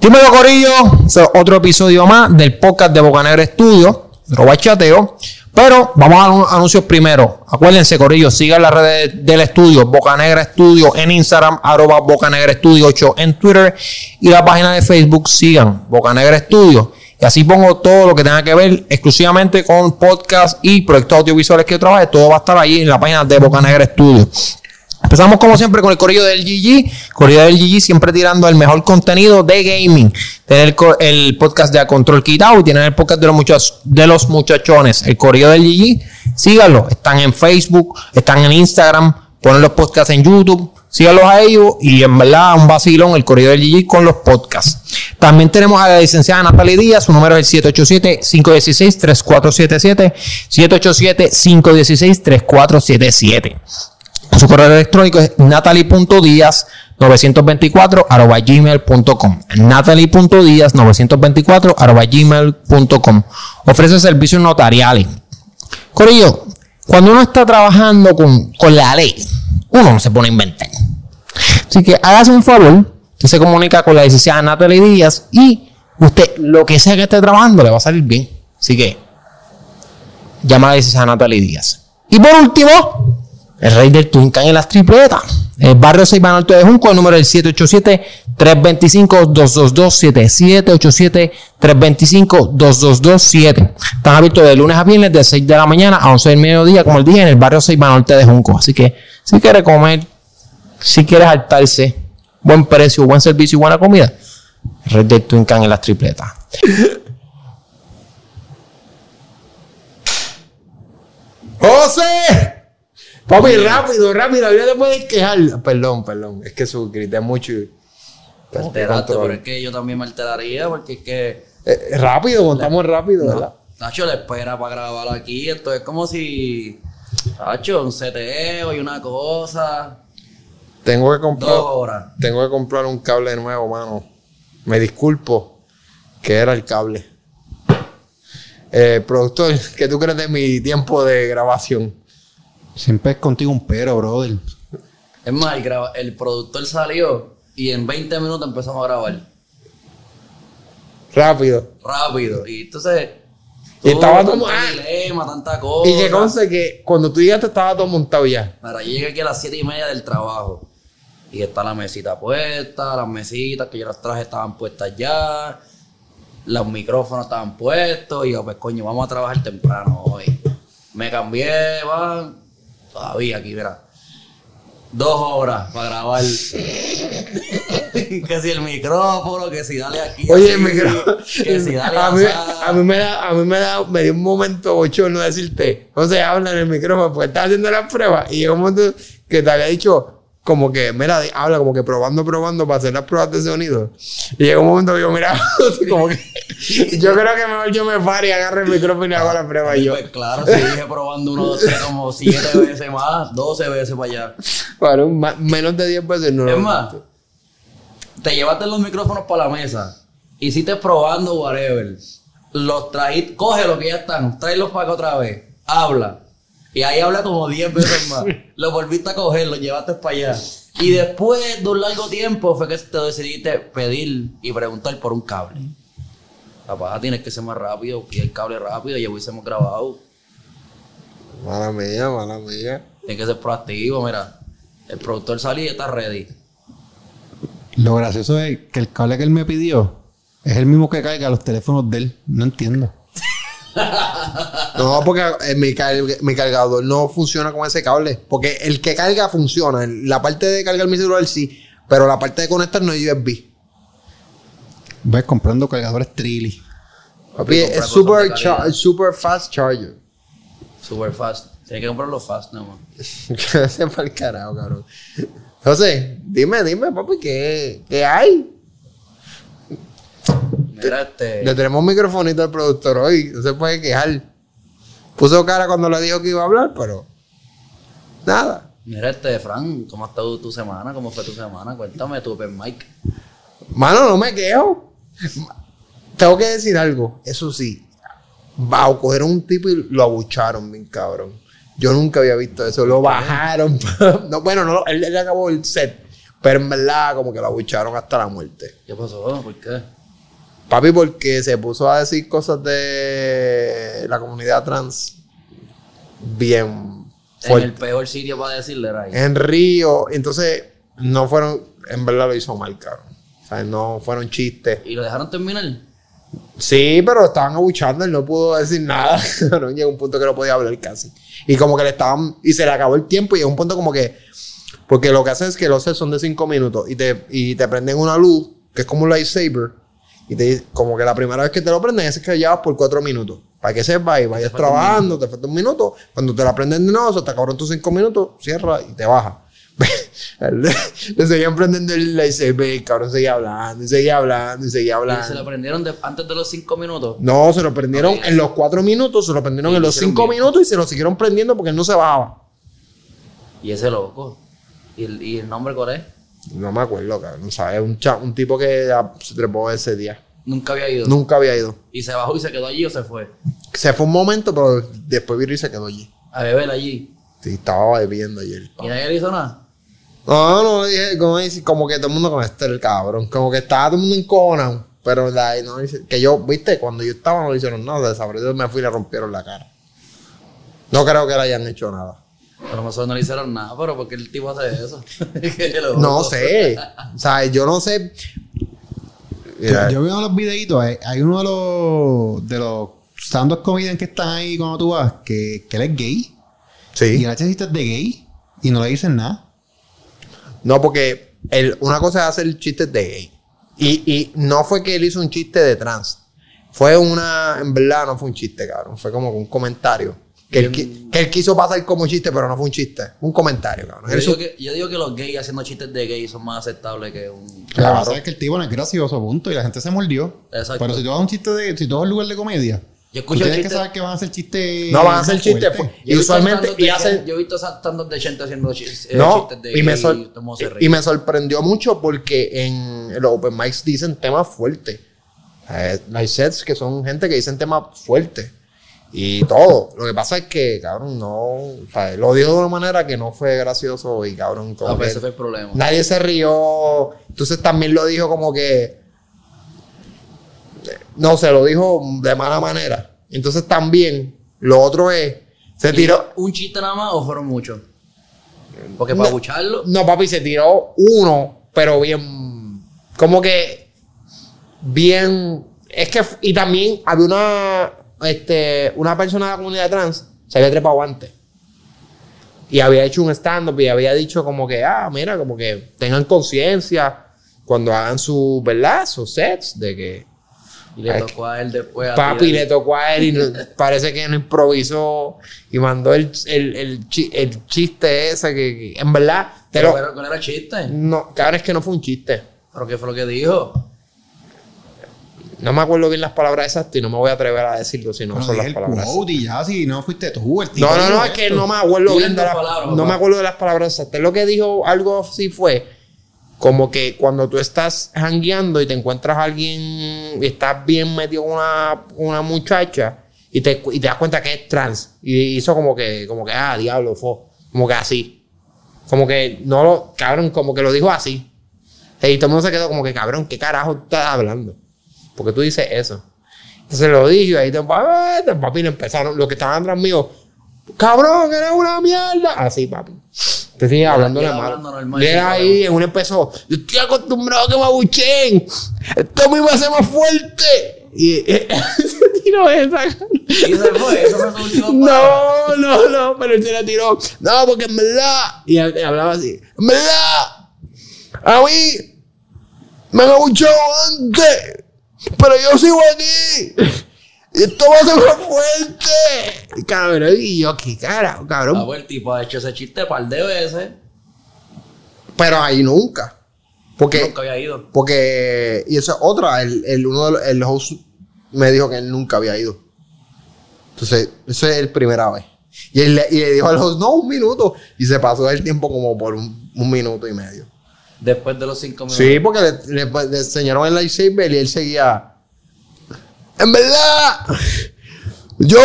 Dímelo, Corillo. Otro episodio más del podcast de Bocanegra Estudio, Roba Chateo. Pero vamos a los anuncios primero. Acuérdense, Corillo, sigan las redes del estudio, Bocanegra Estudio en Instagram, arroba Bocanegra Estudio 8 en Twitter y la página de Facebook, sigan Bocanegra Estudio. Y así pongo todo lo que tenga que ver exclusivamente con podcast y proyectos audiovisuales que yo trabaje. Todo va a estar ahí en la página de Bocanegra Estudio. Empezamos como siempre con el corrillo del GG. Corrillo del GG siempre tirando el mejor contenido de gaming. Tener el, podcast de A Control Quitado y tienen el podcast de los, muchachos, de los muchachones. El corrillo del GG. Síganlo. Están en Facebook, están en Instagram, ponen los podcasts en YouTube. Síganlos a ellos y en verdad un vacilón el corrido del GG con los podcasts. También tenemos a la licenciada Natalie Díaz, su número es el 787-516-3477. 787-516-3477. Su correo electrónico es natalie.díaz924 arroba gmail.com natalie.díaz924 arroba gmail.com Ofrece servicios notariales. Corillo, cuando uno está trabajando con, con la ley, uno no se pone a inventar. Así que hágase un favor, usted se comunica con la licenciada Natalie Díaz y usted, lo que sea que esté trabajando, le va a salir bien. Así que, llama a la licenciada Natalie Díaz. Y por último, el rey del Twincan en las tripletas. El barrio Seiba Norte de Junco, el número es el 787-325-2227. 787-325-2227. Están abiertos de lunes a viernes de 6 de la mañana a 11 del mediodía, como el dije, en el barrio Seiba Norte de Junco. Así que, si quiere comer, si quiere saltarse, buen precio, buen servicio y buena comida, el rey del Twincan en las tripletas. ¡José! Papi, rápido, rápido, ya te puedes quejar. Perdón, perdón, es que su grité mucho. y- Te alteraste, pero es que yo también me alteraría porque es que. Eh, rápido, contamos rápido, ¿verdad? Nacho le espera para grabar aquí. Esto es como si. Nacho, un CTE y una cosa. Tengo que comprar. Dos horas. Tengo que comprar un cable nuevo, mano. Me disculpo que era el cable. Eh, productor, ¿qué tú crees de mi tiempo de grabación? Siempre es contigo un pero, brother. Es más, el, graba- el productor salió y en 20 minutos empezamos a grabar. Rápido. Rápido. Y entonces. Y estaba todo dilema, tanta cosa. Y que conste que cuando tú llegaste estaba todo montado ya. Mira, yo llegué aquí a las 7 y media del trabajo. Y está la mesita puesta, las mesitas que yo las traje estaban puestas ya. Los micrófonos estaban puestos. Y yo, pues coño, vamos a trabajar temprano hoy. Me cambié, va. Todavía aquí, mira. Dos horas para grabar. que si el micrófono, que si dale aquí. Oye, así, el micrófono. Que si dale a, mí, a mí me da, a mí me da, me dio un momento bochorno decirte, no se habla en el micrófono, porque estaba haciendo las pruebas y llegó un momento que te había dicho como que, mira, habla como que probando, probando para hacer las pruebas de sonido. Y llegó un momento que yo así como que yo creo que mejor yo me paro y agarro el micrófono y hago la prueba y yo. Pues claro, si dije probando uno, dos, tres, como siete veces más, 12 veces para allá. Ma- menos de 10 veces no. Es más, te llevaste los micrófonos para la mesa, hiciste probando whatever, los trajiste, coge lo que ya están, tráelos para acá otra vez, habla. Y ahí habla como 10 veces más. Los volviste a coger, los llevaste para allá. Y después de un largo tiempo fue que te decidiste pedir y preguntar por un cable. Papá, tienes que ser más rápido, y el cable rápido, y ya hubiésemos grabado. Mala mía, mala mía. Tienes que ser proactivo, mira. El productor salió y está ready. Lo gracioso es que el cable que él me pidió es el mismo que carga los teléfonos de él. No entiendo. No, porque eh, mi, car- mi cargador no funciona con ese cable. Porque el que carga funciona. La parte de cargar mi celular sí. Pero la parte de conectar no es USB. Ves comprando cargadores Trilly. Papi, es super, super fast charger. Super fast. Tienes que comprarlo fast, no man. que se para el carajo, cabrón. Entonces, dime, dime, papi, ¿qué, qué hay? Mira este. Le tenemos un microfonito al productor hoy. No se puede quejar. Puso cara cuando le dijo que iba a hablar, pero. Nada. Mira este, Fran, ¿cómo ha estado tu semana? ¿Cómo fue tu semana? Cuéntame tu open mic. Mano, no me quejo. Tengo que decir algo. Eso sí. Va, cogieron un tipo y lo abucharon, bien cabrón. Yo nunca había visto eso. Lo bajaron. no, bueno, no, él, él acabó el set. Pero en verdad, como que lo abucharon hasta la muerte. ¿Qué pasó? ¿Por qué? Papi, porque se puso a decir cosas de la comunidad trans bien En el peor sitio para decirle era ahí. En Río, entonces no fueron, en verdad lo hizo mal, cabrón. O sea, no fueron chistes. ¿Y lo dejaron terminar? Sí, pero estaban abuchando, él no pudo decir nada. no llegó un punto que no podía hablar casi. Y como que le estaban, y se le acabó el tiempo y llegó un punto como que, porque lo que hacen es que los sets son de 5 minutos y te, y te prenden una luz, que es como un lightsaber, y te como que la primera vez que te lo prenden es que llevas por 4 minutos. Para que sepas y vayas trabajando, te falta un minuto. Cuando te la prenden de nuevo, se te acabaron tus 5 minutos, cierra y te baja. le, seguían prendiendo el y el cabrón seguía hablando, y seguía hablando, y seguía ¿Y hablando. se lo prendieron de- antes de los cinco minutos? No, se lo prendieron en los cuatro minutos, se lo prendieron Y en lo los cinco bien. minutos y se lo siguieron prendiendo porque él no se bajaba. Y ese loco. ¿Y el, y el nombre cuál es? No me acuerdo, cabrón. ¿Sabes? Un, cha- un tipo que se trepó ese día. Nunca había ido. Nunca había ido. Y se bajó y se quedó allí o se fue. Se fue un momento, pero después vino y se quedó allí. A beber allí. Sí, estaba bebiendo ayer. Y nadie le hizo nada. No, no, dije, como, que todo el mundo con este el cabrón. Como que estaba todo el mundo encojonado. Pero la, no, que yo, viste, cuando yo estaba no le hicieron nada. Desapareció, me fui y le rompieron la cara. No creo que le hayan hecho nada. A lo mejor no le hicieron nada, pero porque el tipo hace eso. Qué. No sé. O sea, yo no sé. Mira, Yo, yo veo los videitos, hay, hay uno de los de los stand-up comedians que están ahí cuando tú vas, que, que él es gay. Y sí. él hace chistes de gay y no le dicen nada. No, porque el- una cosa es hacer chistes de gay. Y, y no fue que él hizo un chiste de trans. Fue una. En verdad, no fue un chiste, cabrón. Fue como un comentario. Que él, qui- que él quiso pasar como chiste, pero no fue un chiste. Un comentario, cabrón. Yo digo, que, yo digo que los gays haciendo chistes de gays son más aceptables que un. Claro. Claro. Sabes que el tipo no es gracioso, punto. Y la gente se mordió. Exacto. Pero si tú vas a un chiste de. Si tú vas a un lugar de comedia. Yo tú escucho tienes que chistes- saber que van a hacer chistes. No van a hacer chistes. fuertes. fu- Yo he Y visto usualmente. stand-up Y de hacen. gente- Yo he visto stand de gente haciendo chis- eh, No, chistes de y me, gay sor- y se y me sorprendió mucho porque en los open mics dicen temas fuertes. Eh, hay sets que son gente que dicen temas fuertes. Y todo. Lo que pasa es que, cabrón, no. o sea, lo dijo de una manera que no fue gracioso y, cabrón, como pues que ese fue el problema. nadie se rió. Entonces también lo dijo como que. No, se lo dijo de mala manera. Entonces también, lo otro es. Se ¿Y tiró. ¿Un chiste nada más o fueron muchos? Porque para No. bucharlo. No, papi, se tiró uno, pero bien. Como que. Bien. Es que. Y también había una. Este. Una persona de la comunidad trans. Se había trepado antes. Y había hecho un stand-up y había dicho como que, ah, mira, como que tengan conciencia cuando hagan su, ¿verdad? Sus sets de que Y le Ay, tocó a él después. a papi le tocó a él y no- parece que no improvisó y mandó el, el, el, chi- el chiste ese que, que en verdad, Pero, lo- pero, ¿cuál era el chiste? no, cabrón, es que no fue un chiste. ¿Pero qué fue lo que dijo? No me acuerdo bien las palabras exactas y no me voy a atrever a decirlo si no Pero son las el palabras. quote y ya, si no fuiste tú, el tipo. No, no, no, es que no me acuerdo bien de las palabras, No me acuerdo de las palabras exactas. Lo que dijo algo así fue como que cuando tú estás jangueando y te encuentras a alguien y estás bien metido con una, una muchacha y te, y te das cuenta que es trans. Y hizo como que, como que, ah, diablo, fue. Como que así. Como que no lo, cabrón, como que lo dijo así. Y todo el mundo se quedó como que, cabrón, ¿qué carajo estás hablando? Porque tú dices eso. Entonces lo dije y ahí te, papi, le empezaron, los que estaban atrás mío, cabrón, eres una mierda. Así, papi. Te sigue hablando de mal. Llega ahí, en uno empezó, yo estoy acostumbrado a que me abuchen. Esto me va a hacer más fuerte. Y eh, se tiró esa. Y se fue. Eso fue su último No, no, no, pero él se la tiró. No, porque en verdad. Y hab- hablaba así. En verdad. A mí. Me han abuchado antes. Pero yo sigo aquí. Esto va a ser más fuerte. Cabrón, y yo, qué carajo, Ah, cabrón. pues el tipo ha hecho ese chiste un par de veces. Pero ahí nunca. Porque. Nunca había ido. Porque. Y eso es otra. El, el, uno de los, el host me dijo que él nunca había ido. Entonces, eso es el primera vez. Y, él le, y le dijo al host, no, un minuto. Y se pasó el tiempo como por un, un minuto y medio. Después de los cinco minutos. Sí, porque le, le- le enseñaron el lightsaber y él seguía. En verdad, yo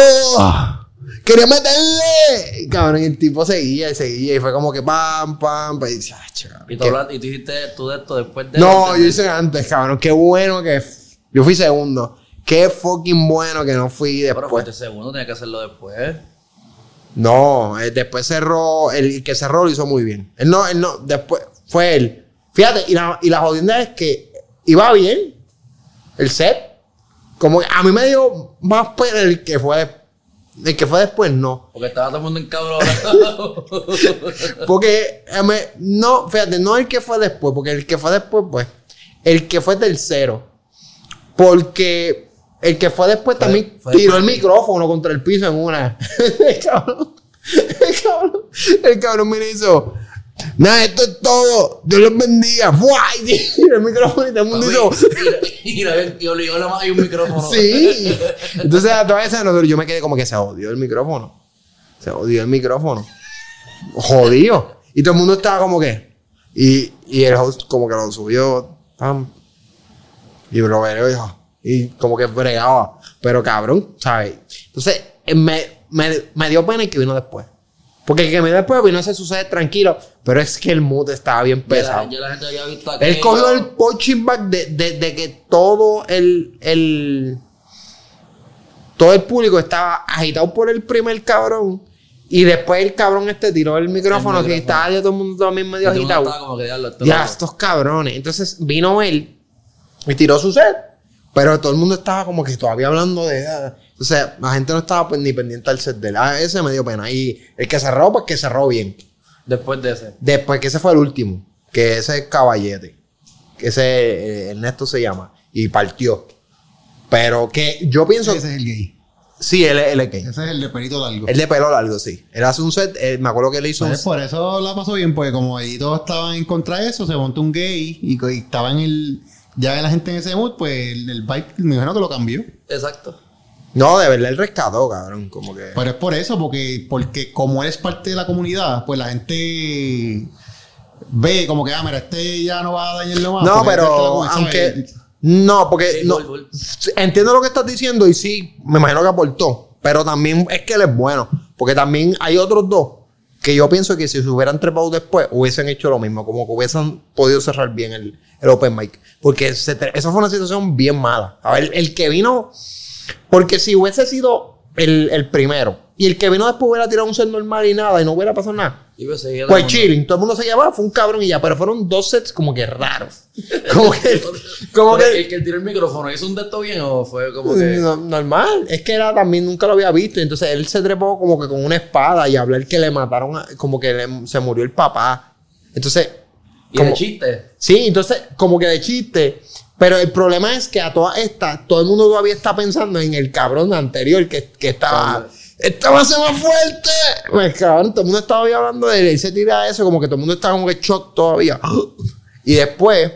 quería meterle. Y, cabrón, y el tipo seguía y seguía y fue como que pam, pam, pam. Y dice, ah, chaval, Y tú, hablaste- y tú dijiste tú de esto después de. No, yo hice antes, cabrón. Qué bueno que. Yo fui segundo. Qué fucking bueno que no fui Pero después. fuiste segundo, tenía que hacerlo después. No, eh, después cerró. El que cerró lo hizo muy bien. Él no, él no, después fue él. Fíjate, y la, y la jodienda es que iba bien el set. Como que a mí me dio más pena el que fue. El que fue después, no. Porque estaba todo el mundo encabronado. Porque, no, fíjate, no el que fue después, porque el que fue después, pues, el que fue tercero. Porque el que fue después Fue- también fue tiró el después. micrófono contra el piso en una. el cabrón, el cabrón, el cabrón me hizo. Nada, esto es todo. Dios los bendiga. ¡Fua! Y el micrófono y todo el mundo hizo. y, y, y obligó nada más hay un micrófono. Sí. Entonces, a todas esas nosotros, yo me quedé como que se odió el micrófono. Se odió el micrófono. Jodido. Y todo el mundo estaba como que. Y, y el host como que lo subió. pam, y lo veré dijo. Y como que bregaba. Pero cabrón, ¿sabes? Entonces, eh, me, me, me dio pena el que vino después. Porque que vino después vino a hacer sucede tranquilo. Pero es que el mood estaba bien Ya pesado. la, ya la gente había visto Él cogió el punching bag de, de- de que todo el, el. Todo el público estaba agitado por el primer cabrón. Y después el cabrón este tiró el micrófono, El que estaba ya todo el mundo también Y medio mundo agitado. como que, esto Ya, no- estos cabrones. Entonces vino él y tiró su set. Pero todo el mundo estaba como que todavía hablando de. ah, O sea, la gente no estaba pues, ni pendiente al set de él. Ah, ese me dio pena. Y el que cerró, pues que cerró bien. Después de ese. Después que ese fue el último, que ese es Caballete, que ese eh, Ernesto se llama, y partió. Pero que yo pienso. Ese es el gay. Sí, él, es- él es gay. Ese es el de pelito largo. El de pelo largo, sí. Él hace un set, eh, me acuerdo que él hizo un Pues por eso la pasó bien, porque como ahí todos estaban en contra de eso, se montó un gay y, y estaba en el. Ya la gente en ese mood, pues el, el vibe me imagino que lo cambió. Exacto. No, de verdad él rescató, cabrón. Como que. Pero es por eso, porque, porque como eres parte de la comunidad, pues la gente ve como que, ah, mira, este ya no va a dañarlo más. no, este pero ¿sabes? aunque. No, porque. Sí, no, full. Entiendo lo que estás diciendo y sí, me imagino que aportó. Pero también es que él es bueno. Porque también hay otros dos que yo pienso que si se hubieran trepado después, hubiesen hecho lo mismo. Como que hubiesen podido cerrar bien el, el open mic. Porque se eso fue una situación bien mala. A ver, el que vino. Porque si hubiese sido el, el primero y el que vino después hubiera tirado un set normal y nada y no hubiera pasado nada. Y pues Pues chilling, todo el mundo se llevaba, fue un cabrón y ya, pero fueron dos sets como que raros. Como que, como que El que tiró el micrófono, ¿hizo un de esto bien o fue como que.? no- normal. Es que era también, nunca lo había visto. Entonces él se trepó como que con una espada y hablar que le mataron, a- como que le- se murió el papá. Entonces, Y como- de chiste. sí, entonces, como que de chiste. Pero el problema es que a todas estas, todo el mundo todavía está pensando en el cabrón anterior que, que estaba. ¡Esta va a ser más fuerte! Pues cabrón, todo el mundo estaba hablando de él. Él se tira eso, como que todo el mundo estaba como que shock todavía. Y después,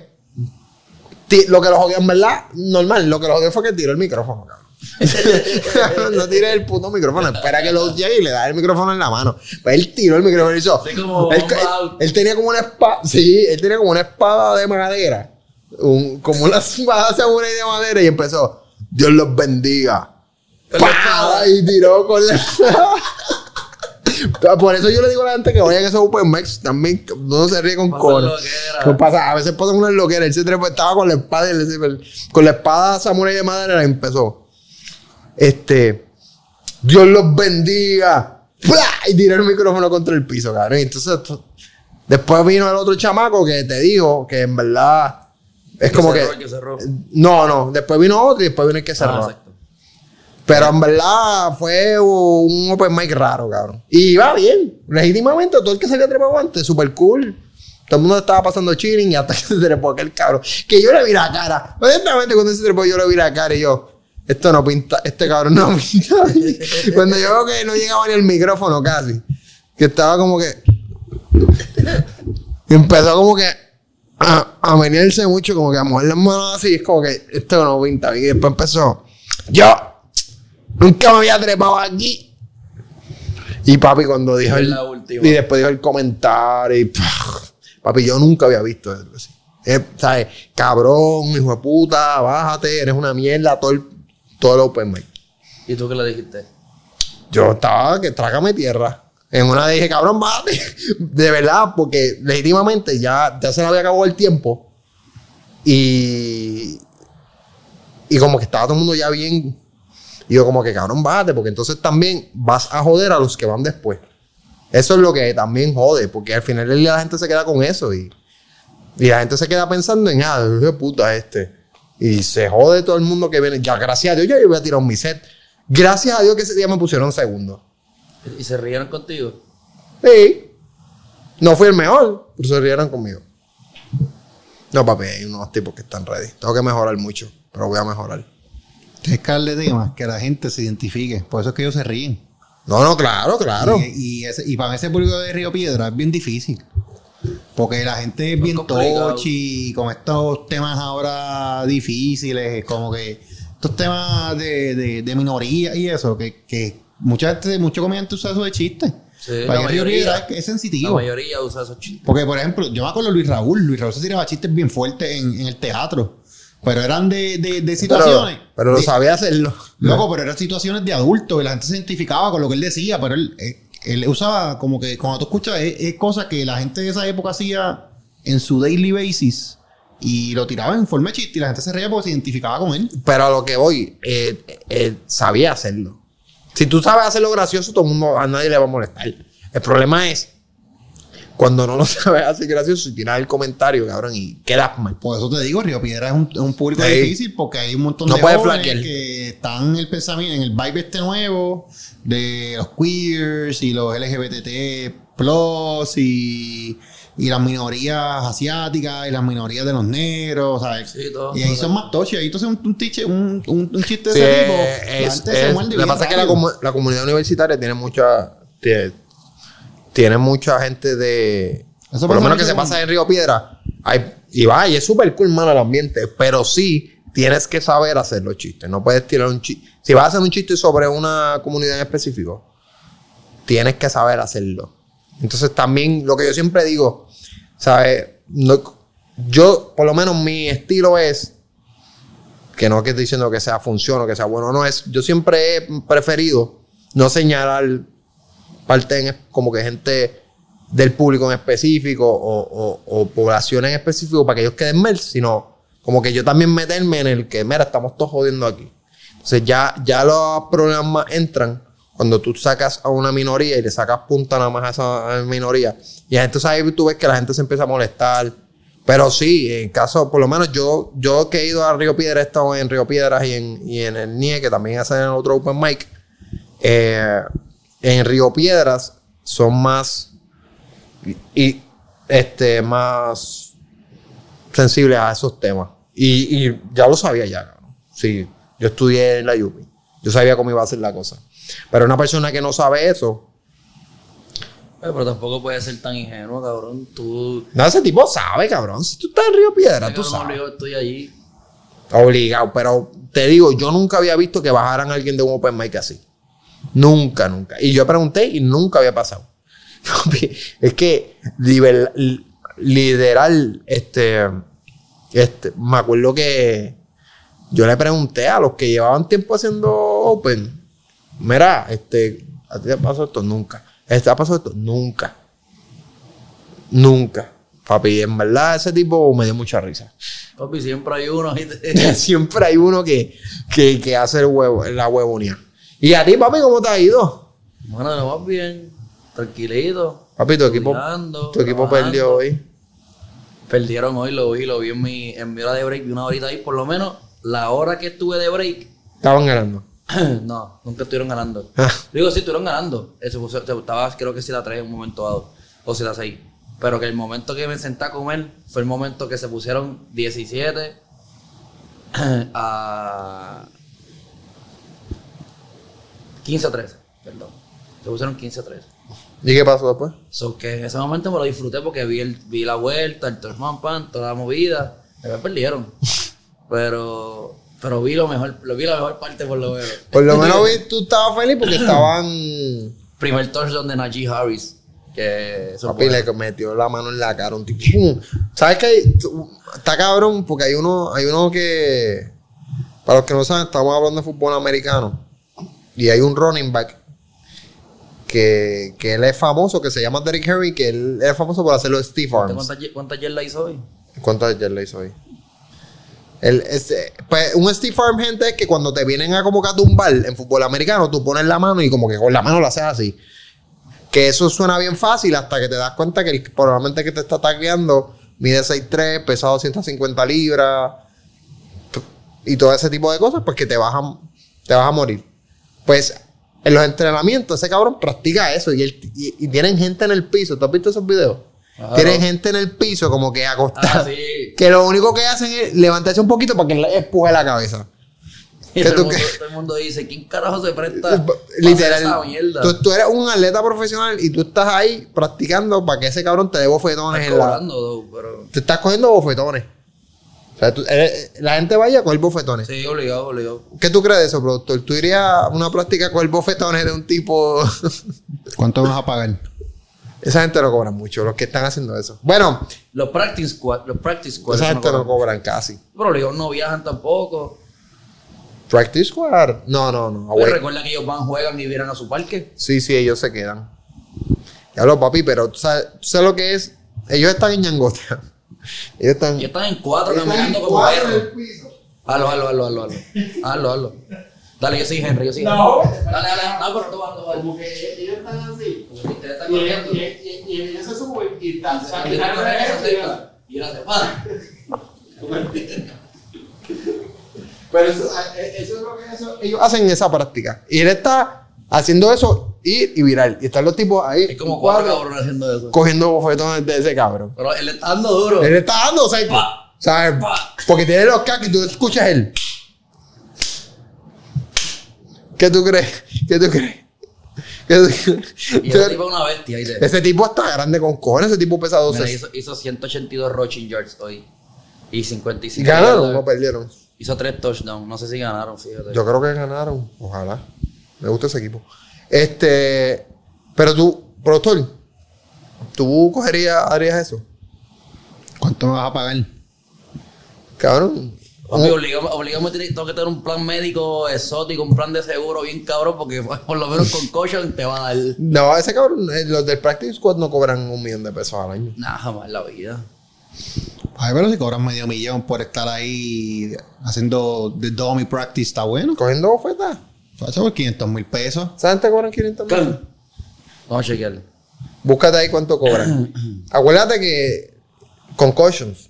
lo que lo jodió, en verdad, normal, lo que lo jodió fue que tiró el micrófono, cabrón. no tire el puto micrófono, espera que lo llegue y le da el micrófono en la mano. Pues él tiró el micrófono y hizo. Sí, como él, tenía como una espada, sí, él tenía como una espada de madera, un- como una espada de madera y empezó, Dios los bendiga. ¡Pah! Y tiró con la. Por eso yo le digo a la gente que vayan a esos Open Max también, no se ríe con. No pasa, a veces pasan unas loqueras. Él se estaba con la espada, él- con la espada samurai de madera empezó. Este, Dios los bendiga. ¡Plah! Y tiró el micrófono contra el piso, cabrón. Y entonces, después vino el otro chamaco que te digo que en verdad es Que como cerró, que. No, no. Después vino otro y después vino el que Ah, cerró. Pero en verdad fue un open mic raro, cabrón. Y iba bien. Legítimamente, todo el que salía trepado antes, súper cool. Todo el mundo estaba pasando chilling y hasta que se trepó aquel cabrón. Que yo le vi la cara. Honestamente, cuando se trepó, yo le vi la cara y yo, esto no pinta, este cabrón no pinta. cuando yo veo que no llegaba ni el micrófono casi. Que estaba como que. Empezó como que a, a venirse mucho, como que a mover las manos así. Es como que esto no pinta bien. Y después empezó. Yo nunca me había trepado aquí. Y papi, cuando dijo el. Y después dijo el comentario. Y, pff, papi, yo nunca había visto eso así. ¿Sabes? Cabrón, hijo de puta, bájate, eres una mierda. Todo el, todo el open mic. ¿Y tú qué le dijiste? yo estaba que trágame tierra. En una dije, cabrón, vale. De verdad, porque legítimamente ya, ya se le había acabado el tiempo. Y. Y como que estaba todo el mundo ya bien. Y yo, como que cabrón, bájate, porque entonces también vas a joder a los que van después. Eso es lo que también jode, porque al final del día la gente se queda con eso y, y la gente se queda pensando en, ah, de puta este. Y se jode todo el mundo que viene. Ya, gracias a Dios, ya yo voy a tirar un mi set. Gracias a Dios que ese día me pusieron segundo. ¿Y se rieron contigo? Sí. No fui el mejor, pero se rieron conmigo. No, papi, hay unos tipos que están ready. Tengo que mejorar mucho, pero voy a mejorar. Darle temas que la gente se identifique. Por eso es que ellos se ríen. No, no, claro, claro. Y, y, ese- y para ese público de Río Piedra es bien difícil. Porque la gente es Muy bien tochi con estos temas ahora difíciles, como que estos temas de, de, de minoría y eso, que, que mucha gente, muchos comediantes usan eso de chiste. Sí, para la que mayoría. Piedra es, es La sensitivo. mayoría usa esos chistes. Porque, por ejemplo, yo me acuerdo de Luis Raúl. Luis Raúl se tiraba chistes bien fuertes en, en el teatro. Pero eran de, de, situaciones. pero lo de- sabía hacerlo. Loco, pero eran situaciones de adultos y la gente se identificaba con lo que él decía, pero él, eh, él usaba como que cuando tú escuchas es, es cosas que la gente de esa época hacía en su daily basis y lo tiraba en forma de chiste y la gente se reía porque se identificaba con él. Pero a lo que voy, eh, eh, sabía hacerlo. Si tú sabes hacerlo gracioso, todo el mundo, a nadie le va a molestar. El problema es cuando no lo sabes hacer gracioso y tiras el comentario, cabrón, y quedas mal. Por eso te digo, Río Piedra es un, es un público Sí. difícil porque hay un montón No de jóvenes que están en el pensamiento, en el vibe este nuevo de los queers y los LGBT plus y, y las minorías asiáticas y las minorías de los negros, ¿sabes? Sí, todo. y ahí son más toches. Ahí entonces un, un, tiche- un, un, chiste de Sí, ese tipo. es- se es- lo que pasa es que la, la comunidad universitaria tiene mucha. Tiene, tiene mucha gente de. Eso por lo menos que se pasa en Río Piedra. Hay, y va, y es súper cool, mano, el ambiente. Pero sí, tienes que saber hacer los chistes. No puedes tirar un chiste. Si vas a hacer un chiste sobre una comunidad en específico, tienes que saber hacerlo. Entonces, también lo que yo siempre digo, ¿sabes? No- yo, por lo menos, mi estilo es que no que estoy diciendo que sea función o que sea bueno, no es. Yo siempre he preferido no señalar parte en, como que gente del público en específico o, o, o poblaciones en específico para que ellos queden mal, sino como que yo también meterme en el que, mira, estamos todos jodiendo aquí. Entonces ya, ya los problemas entran cuando tú sacas a una minoría y le sacas punta nada más a esa minoría. Y entonces ahí tú ves que la gente se empieza a molestar. Pero sí, en caso, por lo menos yo, yo que he ido a Río Piedra, he estado en Río Piedras y en, y en el NIE, que también hacen otro open mic. eh, en Río Piedras son más y, y, este más sensibles a esos temas. Y, y ya lo sabía ya, cabrón. Sí, yo estudié en la UPI. Yo sabía cómo iba a ser la cosa. Pero una persona que no sabe eso, Pero tampoco puede ser tan ingenuo, cabrón. Tú. no, ese tipo sabe, cabrón. Si tú estás en Río Piedra, tú Yo no sabes. obligo, estoy allí. Obligado, pero te digo, yo nunca había visto que bajaran a alguien de un open mic así. Nunca, nunca. Y yo pregunté y nunca había pasado. es que liber- li- liderar, este, este, me acuerdo que yo le pregunté a los que llevaban tiempo haciendo open, mira, este, ¿a ti te pasó esto? Nunca. ¿Te ha pasado esto? Nunca. Nunca. Papi, en verdad ese tipo me dio mucha risa. Papi, siempre hay uno. Siempre hay uno que, que, que hace el huevo, la huevonía. ¿Y a ti, papi, cómo te ha ido? Bueno, lo más bien. Tranquilito. Papi, tu equipo, tu equipo perdió hoy. Perdieron hoy, lo vi, lo vi en mi, en mi hora de break, vi una horita ahí, por lo menos la hora que estuve de break, Estaban ganando. no, nunca estuvieron ganando. Ah. Digo, sí, estuvieron ganando. Eso fue- estaba, creo que si la 3 en un momento dado, o si la 6. Pero que el momento que me senté a comer fue el momento que se pusieron 17 a 15 a 13, perdón. Se pusieron 15 a 13. ¿Y qué pasó después? So que en ese momento me lo disfruté porque vi, el, vi la vuelta, el Torchman Pan, toda la movida. Me perdieron. Pero, pero vi lo mejor, lo vi la mejor parte por lo menos. Por lo menos vi- tú estabas feliz porque estaban. Primer touchdown de Najee Harris. Que Papi fue- le metió la mano en la cara, un tipo. ¿Sabes qué? Está cabrón porque hay uno, hay uno que. Para los que no saben, estamos hablando de fútbol americano. Y hay un running back que, que él es famoso, que se llama Derrick Henry, que él es famoso por hacerlo de Steve Arms. ¿Cuántas yardas hizo hoy? ¿Cuántas le hizo hoy? El, este, pues, un Steve Arm, gente, es que cuando te vienen a como que a tumbar en fútbol americano, tú pones la mano y como que con la mano lo haces así. Que eso suena bien fácil hasta que te das cuenta que el, probablemente que te está tacleando mide 6'3, pesa 250 libras y todo ese tipo de cosas, pues que te vas a, te vas a morir. Pues en los entrenamientos ese cabrón practica eso y, él- y- y tienen gente en el piso. ¿Tú has visto esos videos? Claro. Tienen gente en el piso como que acostada. Ah, sí. Que lo único que hacen es levantarse un poquito para que le empuje la cabeza. Y ¿Qué todo, tú el mundo, todo el mundo dice, ¿quién carajo se presta? Literal. esa mierda? Tú, tú eres un atleta profesional y tú estás ahí practicando para que ese cabrón te dé bofetones Estás en la. cobrando, pero... Te estás cogiendo bofetones. O sea, tú- eres- la gente vaya a coger bofetones. Sí, obligado, obligado. ¿Qué tú crees de eso, productor? ¿Tú irías a una práctica a coger bofetones de un tipo.? ¿Cuánto vas a pagar? esa gente no cobra mucho, los que están haciendo eso. Bueno, Los practice squad, los practice squad. esa gente no cobran. cobran casi. Pero obligado no viajan tampoco. Practice squad. No, no, no. Oye, away. recuerda que ellos van, juegan y vienen a su parque. Sí, sí, ellos se quedan. Ya lo papi, pero ¿tú sabes, tú sabes lo que es? Ellos están en ñangota. Ellos están. Ellos están en cuatro están caminando como. Hazlo, hazlo, hazlo, hazlo, hazlo. Hazlo, hazlo. Dale, yo soy Henry, yo soy Henry. No. Dale, dale, no, pero tú vas, tú vas. Como que ellos están así. Usted está Y, corriendo. y, y, y ellos se suben y están. Y se acerca. Y se para. Pero eso, eh, eso es lo que eso- ellos hacen esa práctica. Y él está haciendo eso ir y viral. Y están los tipos ahí. Es como cuatro cabrones haciendo eso. Cogiendo bofetones de ese cabrón. Pero él está dando duro. Él está dando, o sea, Pa. ¿sabes? Pa. Porque tiene los cacos y tú escuchas él. ¿Qué tú crees? ¿Qué tú crees? ¿Qué tú crees? Y ese tipo es una bestia. Ese tipo está grande con cojones, ese tipo pesa 12. Mira, hizo, hizo 182 rushing yards hoy. Y 55. ¿Y ganaron o perdieron? Hizo tres touchdowns. No sé si ganaron, fíjate. Yo creo que ganaron. Ojalá. Me gusta ese equipo. Este. Pero tú, productor, ¿tú cogerías, harías eso? ¿Cuánto me vas a pagar? Cabrón. Papi, obligamos, obligamos tiene- tengo que tener un plan médico exótico, un plan de seguro bien cabrón, porque por lo menos con caution te va a dar. No, ese cabrón, eh, los del Practice Squad no cobran un millón de pesos al año. Nada, jamás en la vida. Ay, pero si cobras medio millón por estar ahí haciendo de dummy practice, está bueno. Cogiendo bofetas. Eso por 500 mil pesos. ¿Sabes gente cobran 500 mil? Vamos a chequear. Búscate ahí cuánto cobran. Acuérdate que. Concussions.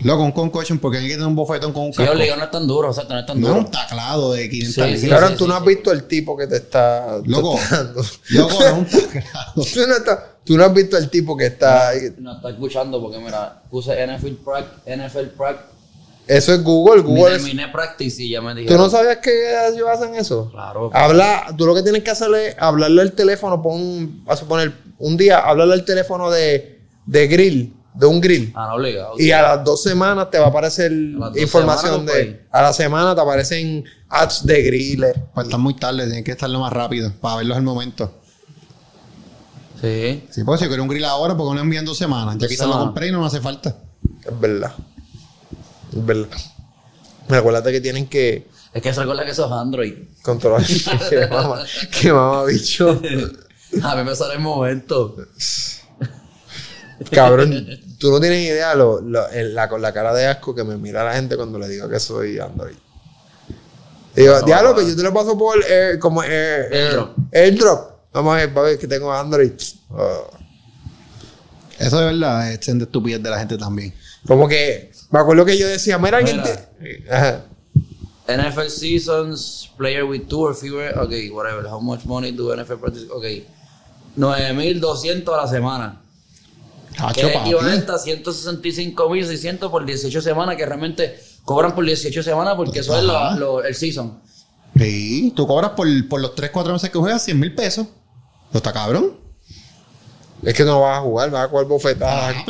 Loco, un concussion porque hay que tener un bofetón con un Sí, casco. obligado no es tan duro, o sea, no es tan No es duro. un taclado de 500 Sí, sí, sí, tú sí, no has sí. visto el tipo que te está. te Loco, está dando. loco, no es un taclado. tú, no estás- tú no has visto el tipo que está. ahí. No está escuchando porque, mira, puse NFL Prac, NFL Prac, Eso es Google. Google es- terminé practice y ya me ¿Tú dijeron. no sabías que ellos hacen eso? Claro. Habla, tú lo que tienes que hacer es hablarle al teléfono, pon, a suponer, un día, hablarle al teléfono de, de grill, de un grill. Ah, no, obligado. Y a las dos semanas te va a aparecer información semanas, de. A la semana te aparecen ads de griller. Pues están muy tarde, tienen que estarlo más rápido para verlos al momento. Sí. Sí, pues si yo quiero un grill ahora, porque no envían dos semanas. Ya quizás lo compré y no me hace falta. Es verdad. Es verdad. Recuérdate que tienen que Es que se recuerda que eso es Android. controlar. que mamá, que mamá bicho. A mí me sale el momento. Cabrón, tú no tienes idea lo, lo- el- la, con la cara de asco que me mira la gente cuando le digo que soy Android. Digo, No, diablo, no. que yo te lo paso por air, como air, air- Airdrop. airdrop. Vamos a ver, para ver que tengo Android. Oh. Eso de verdad es de estupidez de la gente también. Como que, me acuerdo que yo decía, mira, alguien te- Ajá. NFL seasons, player with two or fewer, ok, whatever. How much money do NFL practice? Ok. 9.200 a la semana. Que Cacho, es papi. equivalente a 165.600 por 18 semanas, que realmente cobran por 18 semanas porque eso es lo- lo- el season. Sí, tú cobras por, por los 3, 4 meses que juegas 100 mil pesos. ¿No está cabrón? Es que no vas a jugar, vas a jugar bofetadas Ah,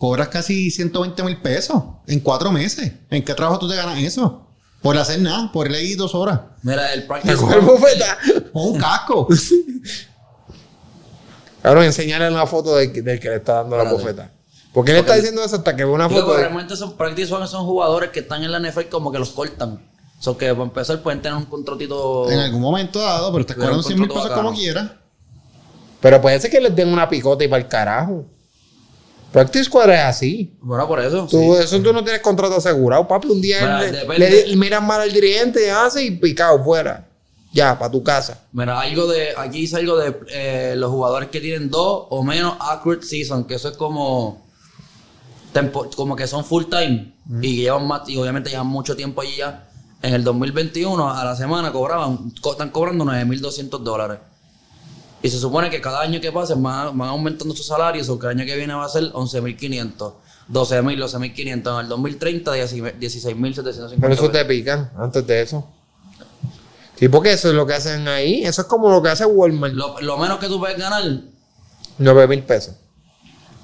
cobras casi 120 mil pesos en 4 meses. ¿En qué trabajo tú te ganas eso? Por hacer nada, por leer dos horas. Mira, el practice. Con un casco. Cabrón, enseñarle una foto del, que- del que le está dando la bofeta. Porque él está diciendo eso hasta que ve una foto pero de... realmente son practice squad son jugadores que están en la NFL como que los cortan. O sea, que para empezar pueden tener un contratito. en algún momento dado, pero te cobran un 100 mil pesos como quieras. Pero puede ser que les den una picota y para el carajo. Practice Squad es así. Bueno, por eso. Tú, sí. Eso tú no tienes contrato asegurado, papi. Un día Bueno, le, miran mal al dirigente, hace y picado fuera. Ya, para tu casa. Mira, algo de. Aquí dice algo de eh, los jugadores que tienen dos o menos accurate season, que eso es como. tempo- como que son full time y que llevan más, y obviamente llevan mucho tiempo allí ya. En el 2021, a la semana cobraban, co- están cobrando 9.200 dólares. Y se supone que cada año que pase van, van aumentando sus salarios, o que el año que viene va a ser 11.500, 12.000, 12.500. En el 2030, 16.750. Por eso te pican antes de eso. Sí, porque eso es lo que hacen ahí. Eso es como lo que hace Walmart. Lo, lo menos que tú puedes ganar 9 mil pesos.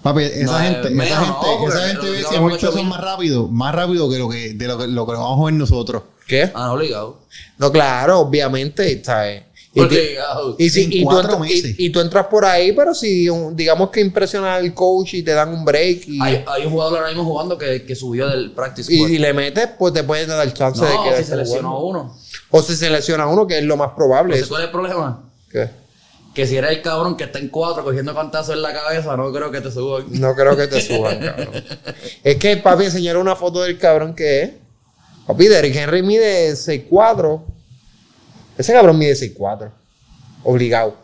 Papi, esa No, gente, menos, esa no, gente, porque esa gente ve lo- 100 mil ocho pesos mil. más rápido, más rápido que lo que, de lo que, lo que vamos a ver nosotros. ¿Qué? Ah, no, obligado. No, claro, obviamente, ¿sabes? Y, Obligado. y, si- y tú entras, y- meses. y tú entras por ahí, pero si un- digamos que impresiona al coach y te dan un break y, Hay, hay un jugador ahora mismo jugando que, que subió del practice y, le metes, pues te pueden dar el chance de que si se lesionó uno. O si se lesiona uno, que es lo más probable. ¿Sabes Eso. cuál es el problema? ¿Qué? Que si eres el cabrón que está en cuatro cogiendo cantazos en la cabeza, no creo que te suban. No creo que te suban, cabrón. Es que papi enseñaron una foto del cabrón que es. Papi, Derrick Henry mide 6'4". Ese cabrón mide 6'4". Obligado.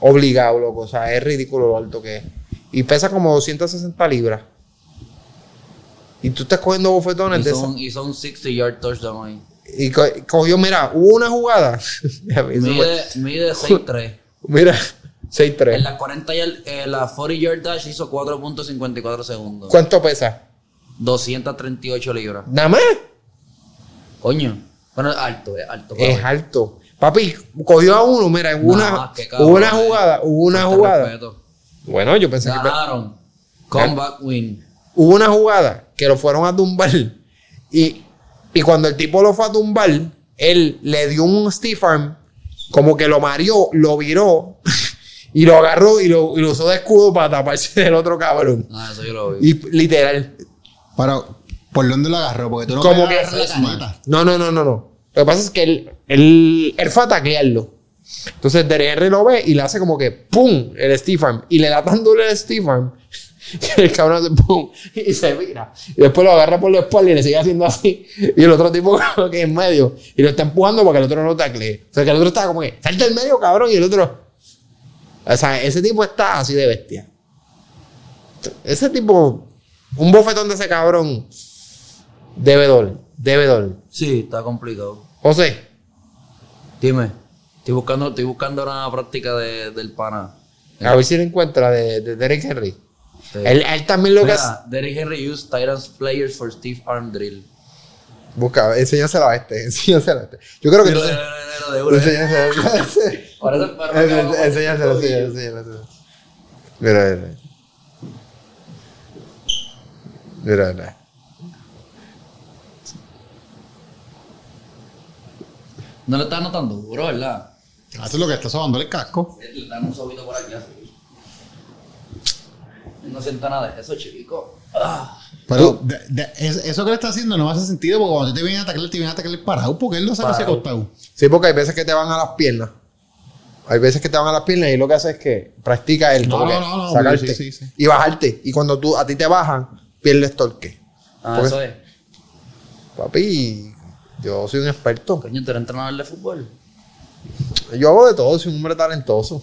Obligado, loco. O sea, es ridículo lo alto que es. Y pesa como 260 libras. Y tú estás cogiendo bofetones esa- un, hizo un 60 yard touchdown ahí. Y co- cogió, mira, hubo una jugada. Mide, mide 6'3". mira, En 6'3". la 40 yard, en la 40 yard dash hizo 4.54 segundos. ¿Cuánto pesa? 238 libras. Nada más. Coño. Bueno, es alto, es alto. Es alto. Papi, cogió a uno, mira, Nah, una, cabrón, hubo una eh. jugada, hubo una jugada. respeto. Bueno, yo pensé que Ganaron. Comeback win. hubo una jugada que lo fueron a tumbar y, y cuando el tipo lo fue a tumbar, él le dio un stiff arm, como que lo mareó, lo viró y lo agarró y lo, y lo usó de escudo para taparse del otro cabrón. Ah, eso yo lo vi. Y literal. Pero, ¿por dónde lo agarró? Porque tú no Como que-. No, no, no, no, no. Lo que pasa es que él, él, él fue a taclearlo. Entonces Derrick Henry lo ve y le hace como que ¡pum! el Arm. Y le da tan duro el Arm que el cabrón hace ¡pum! y se mira. Y después lo agarra por la espalda y le sigue haciendo así. Y el otro tipo como que en medio. Y lo está empujando para que el otro no taclee. O sea, que el otro está como que ¡salte del medio, cabrón! Y el otro... O sea, ese tipo está así de bestia. Ese tipo... Un bofetón de ese cabrón debe doler. Debe doler. Sí, está complicado. José, Dime. Estoy buscando, estoy buscando una práctica de, del pana. a ver si lo encuentra de, de Derek Henry. Sí. Él, él también lo que hace. Derrick Henry used Titans players for Steve Arm drill. Busca, enséñaselo a este, enséñaselo a este. Yo creo que Pero tú... de, de, de, de una. Enséñaselo. Enséñaselo, con- enséñaselo, enséñaselo. Mira, mira. Mira, mira. No le estás notando duro, ¿verdad? Eso es lo que está sobando el casco. Le dan un sobito por aquí así. No sienta nada de eso, chico. Ah. Pero de- de- es- eso que le está haciendo no hace sentido porque cuando te viene a atacar, te viene a atacar parado porque él lo saca hacia Parado. costado. Sí, porque hay veces que te van a las piernas. Hay veces que te van a las piernas y lo que hace es que practica el No, no, no, no, sacarte sí, sí, sí. y bajarte. Y cuando tú, a ti te bajan, pierdes torque. Ah, Porque- eso es. Papi, yo soy un experto. Coño, tú eres entrenador de fútbol. Yo hago de todo, soy un hombre talentoso.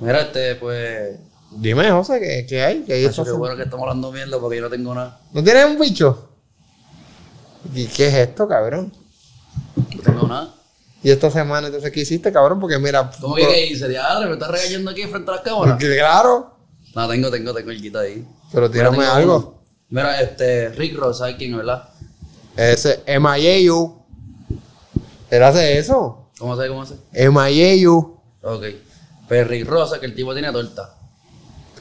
Mira, este, pues. Dime, José, ¿qué, qué hay? ¿Qué hay Eso qué bueno que estamos hablando mierda porque yo no tengo nada. ¿No tienes un bicho? ¿Y qué es esto, cabrón? No tengo nada. ¿Y esta semana entonces qué hiciste, cabrón? Porque mira... ¿Cómo que qué hice? Diadre, me estás regañando aquí frente a las cámaras. porque, claro, No, tengo, tengo, tengo el quita ahí. pero Mira, tírame tengo algo. Mira, este, Rick Ross, ¿sabes quién, verdad? Ese, MIAU. Él hace eso. ¿Cómo se cómo se? MIAU. Ok. Rick Ross, que el tipo tiene torta.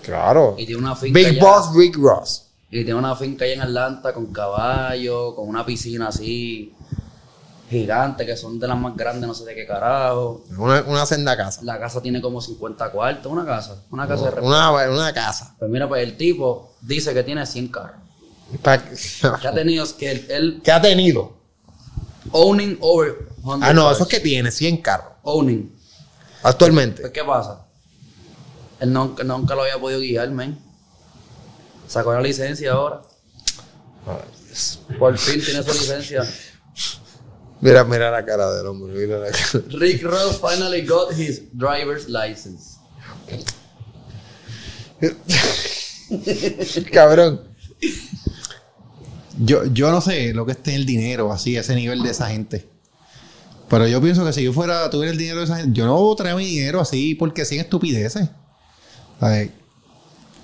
Claro. Y tiene una finca. Big allá- Boss Rick Ross. Y tiene una finca allá en Atlanta con caballo, con una piscina así gigante, que son de las más grandes, no sé de qué carajo. Una, una senda casa. La casa tiene como 50 cuartos, una casa, una casa de Una, una casa. Pues mira, pues el tipo dice que tiene 100 carros. Pa- Que ha tenido, que él, él ¿Qué ha tenido? owning over 100 Ah, no, eso es que tiene 100 carros. Owning. Actualmente. Pues, ¿qué pasa? Él nunca, nunca lo había podido guiar, men. Sacó la licencia ahora. Por fin tiene su licencia. Mira, mira la cara del hombre. Mira la cara. Rick Ross finally got his driver's license. Cabrón. Yo, yo no sé lo que esté el dinero, así, ese nivel de esa gente. Pero yo pienso que si yo fuera, tuviera el dinero de esa gente, yo no traía mi dinero así porque sin estupideces. ¿Sabes?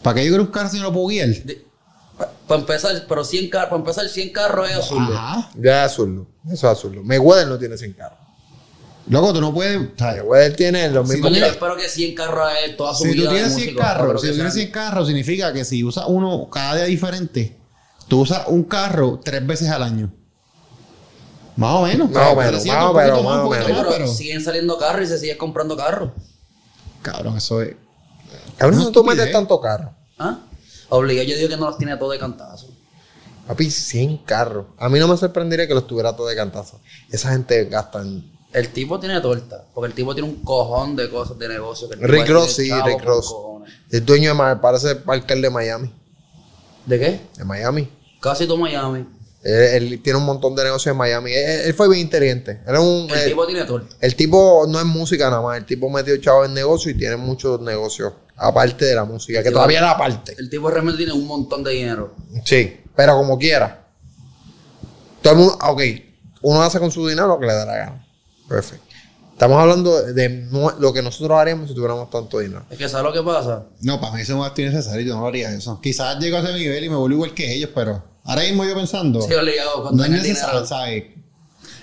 ¿Para qué yo quiero un carro si no lo puedo guiar? Para empezar, pero 100 carros, para empezar 100 carros es azul. Ajá. Ya es azul. Eso es azul. Mayweather no tiene 100 carros. Loco, tú no puedes. Mayweather tiene los mismos. Yo mira. espero que 100 carros es toda su Si vida. tú tienes de 100 músico, carros, si tú tienes sean- 100 carros, significa que si usas uno cada día diferente, tú usas un carro tres veces al año. Más o menos. Más o menos, más o menos, más, o menos. Pero, siguen saliendo carros y se sigue comprando carros. Cabrón, eso es. Cabrón, no tú metes tanto carro. ¿Ah? Obligado, yo digo que no los tiene todo de cantazo. Papi, 100 carros. A mí no me sorprendería que los tuviera todo de cantazo. Esa gente gasta en... El tipo tiene torta, porque el tipo tiene un cojón de cosas de negocio. que el Rick Ross, sí, Rick Ross. El dueño de parece alcalde de Miami. ¿De qué? De Miami. Casi todo Miami. Él, él tiene un montón de negocios en Miami. Él, él fue bien inteligente. Es un, El eh, tipo tiene torta. el tipo no es música nada más. El tipo metió chavo en negocio y tiene muchos negocios. Aparte de la música, que todavía la aparte. El tipo realmente tiene un montón de dinero. Sí, pero como quiera. Todo el mundo, ok, uno hace con su dinero lo que le da la gana. Perfecto. Estamos hablando de lo que nosotros haríamos si tuviéramos tanto dinero. Es que ¿sabes lo que pasa? No, para mí eso es necesario, yo no haría eso. Quizás llego a ese nivel y me vuelvo igual que ellos, pero ahora mismo yo pensando, Sí, obligado. Cuando no es necesario. ¿sabes?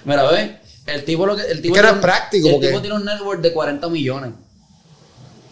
Mira, ve. El tipo lo que. El tipo que no tiene es práctico, El porque- tipo tiene un network de 40 millones.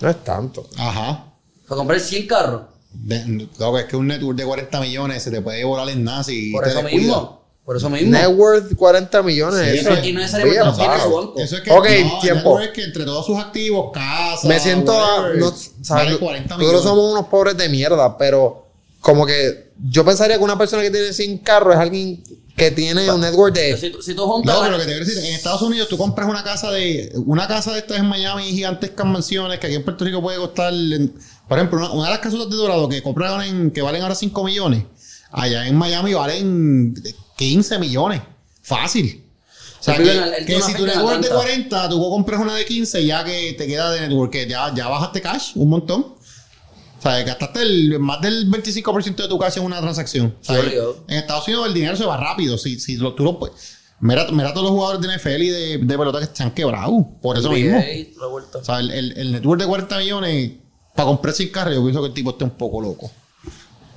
No es tanto. Ajá. Para comprar 100 carros. De, lo que es que un network de 40 millones se te puede volar en nazi y Por te eso descuida. mismo. Por eso mismo. Net worth 40 millones. Sí, eso y no necesariamente bien lo tiene su banco. Eso es que Ok, no, tiempo. el network es que entre todos sus activos, casa, Me siento. a- whatever, no, vale ¿sabes? 40 Nosotros millones. somos unos pobres de mierda, pero como que yo pensaría que una persona que tiene 100 carros es alguien que tiene un network de. Si, tú- si tú juntas. No, pero lo que te quiero decir, en Estados Unidos tú compras una casa de una casa de estas en Miami, gigantescas mansiones que aquí en Puerto Rico puede costar, en- por ejemplo, una, una de las casas de Dorado que compraron en, que valen ahora 5 millones, allá en Miami valen 15 millones, fácil. O sea, que, que si tu network de Atlanta. 40, tú compras una de 15, ya que te queda de network, que ya, ya bajaste cash un montón. O sea, gastaste el, más del 25% de tu cash en una transacción. Obligado. en Estados Unidos el dinero se va rápido. Si, si lo- tú lo puedes. Mira, mira todos los jugadores de NFL y de, de pelota que se han quebrado. Por eso mismo. NBA. O sea, el, el, el network de 40 millones para comprar sin carro, yo pienso que el tipo está un poco loco.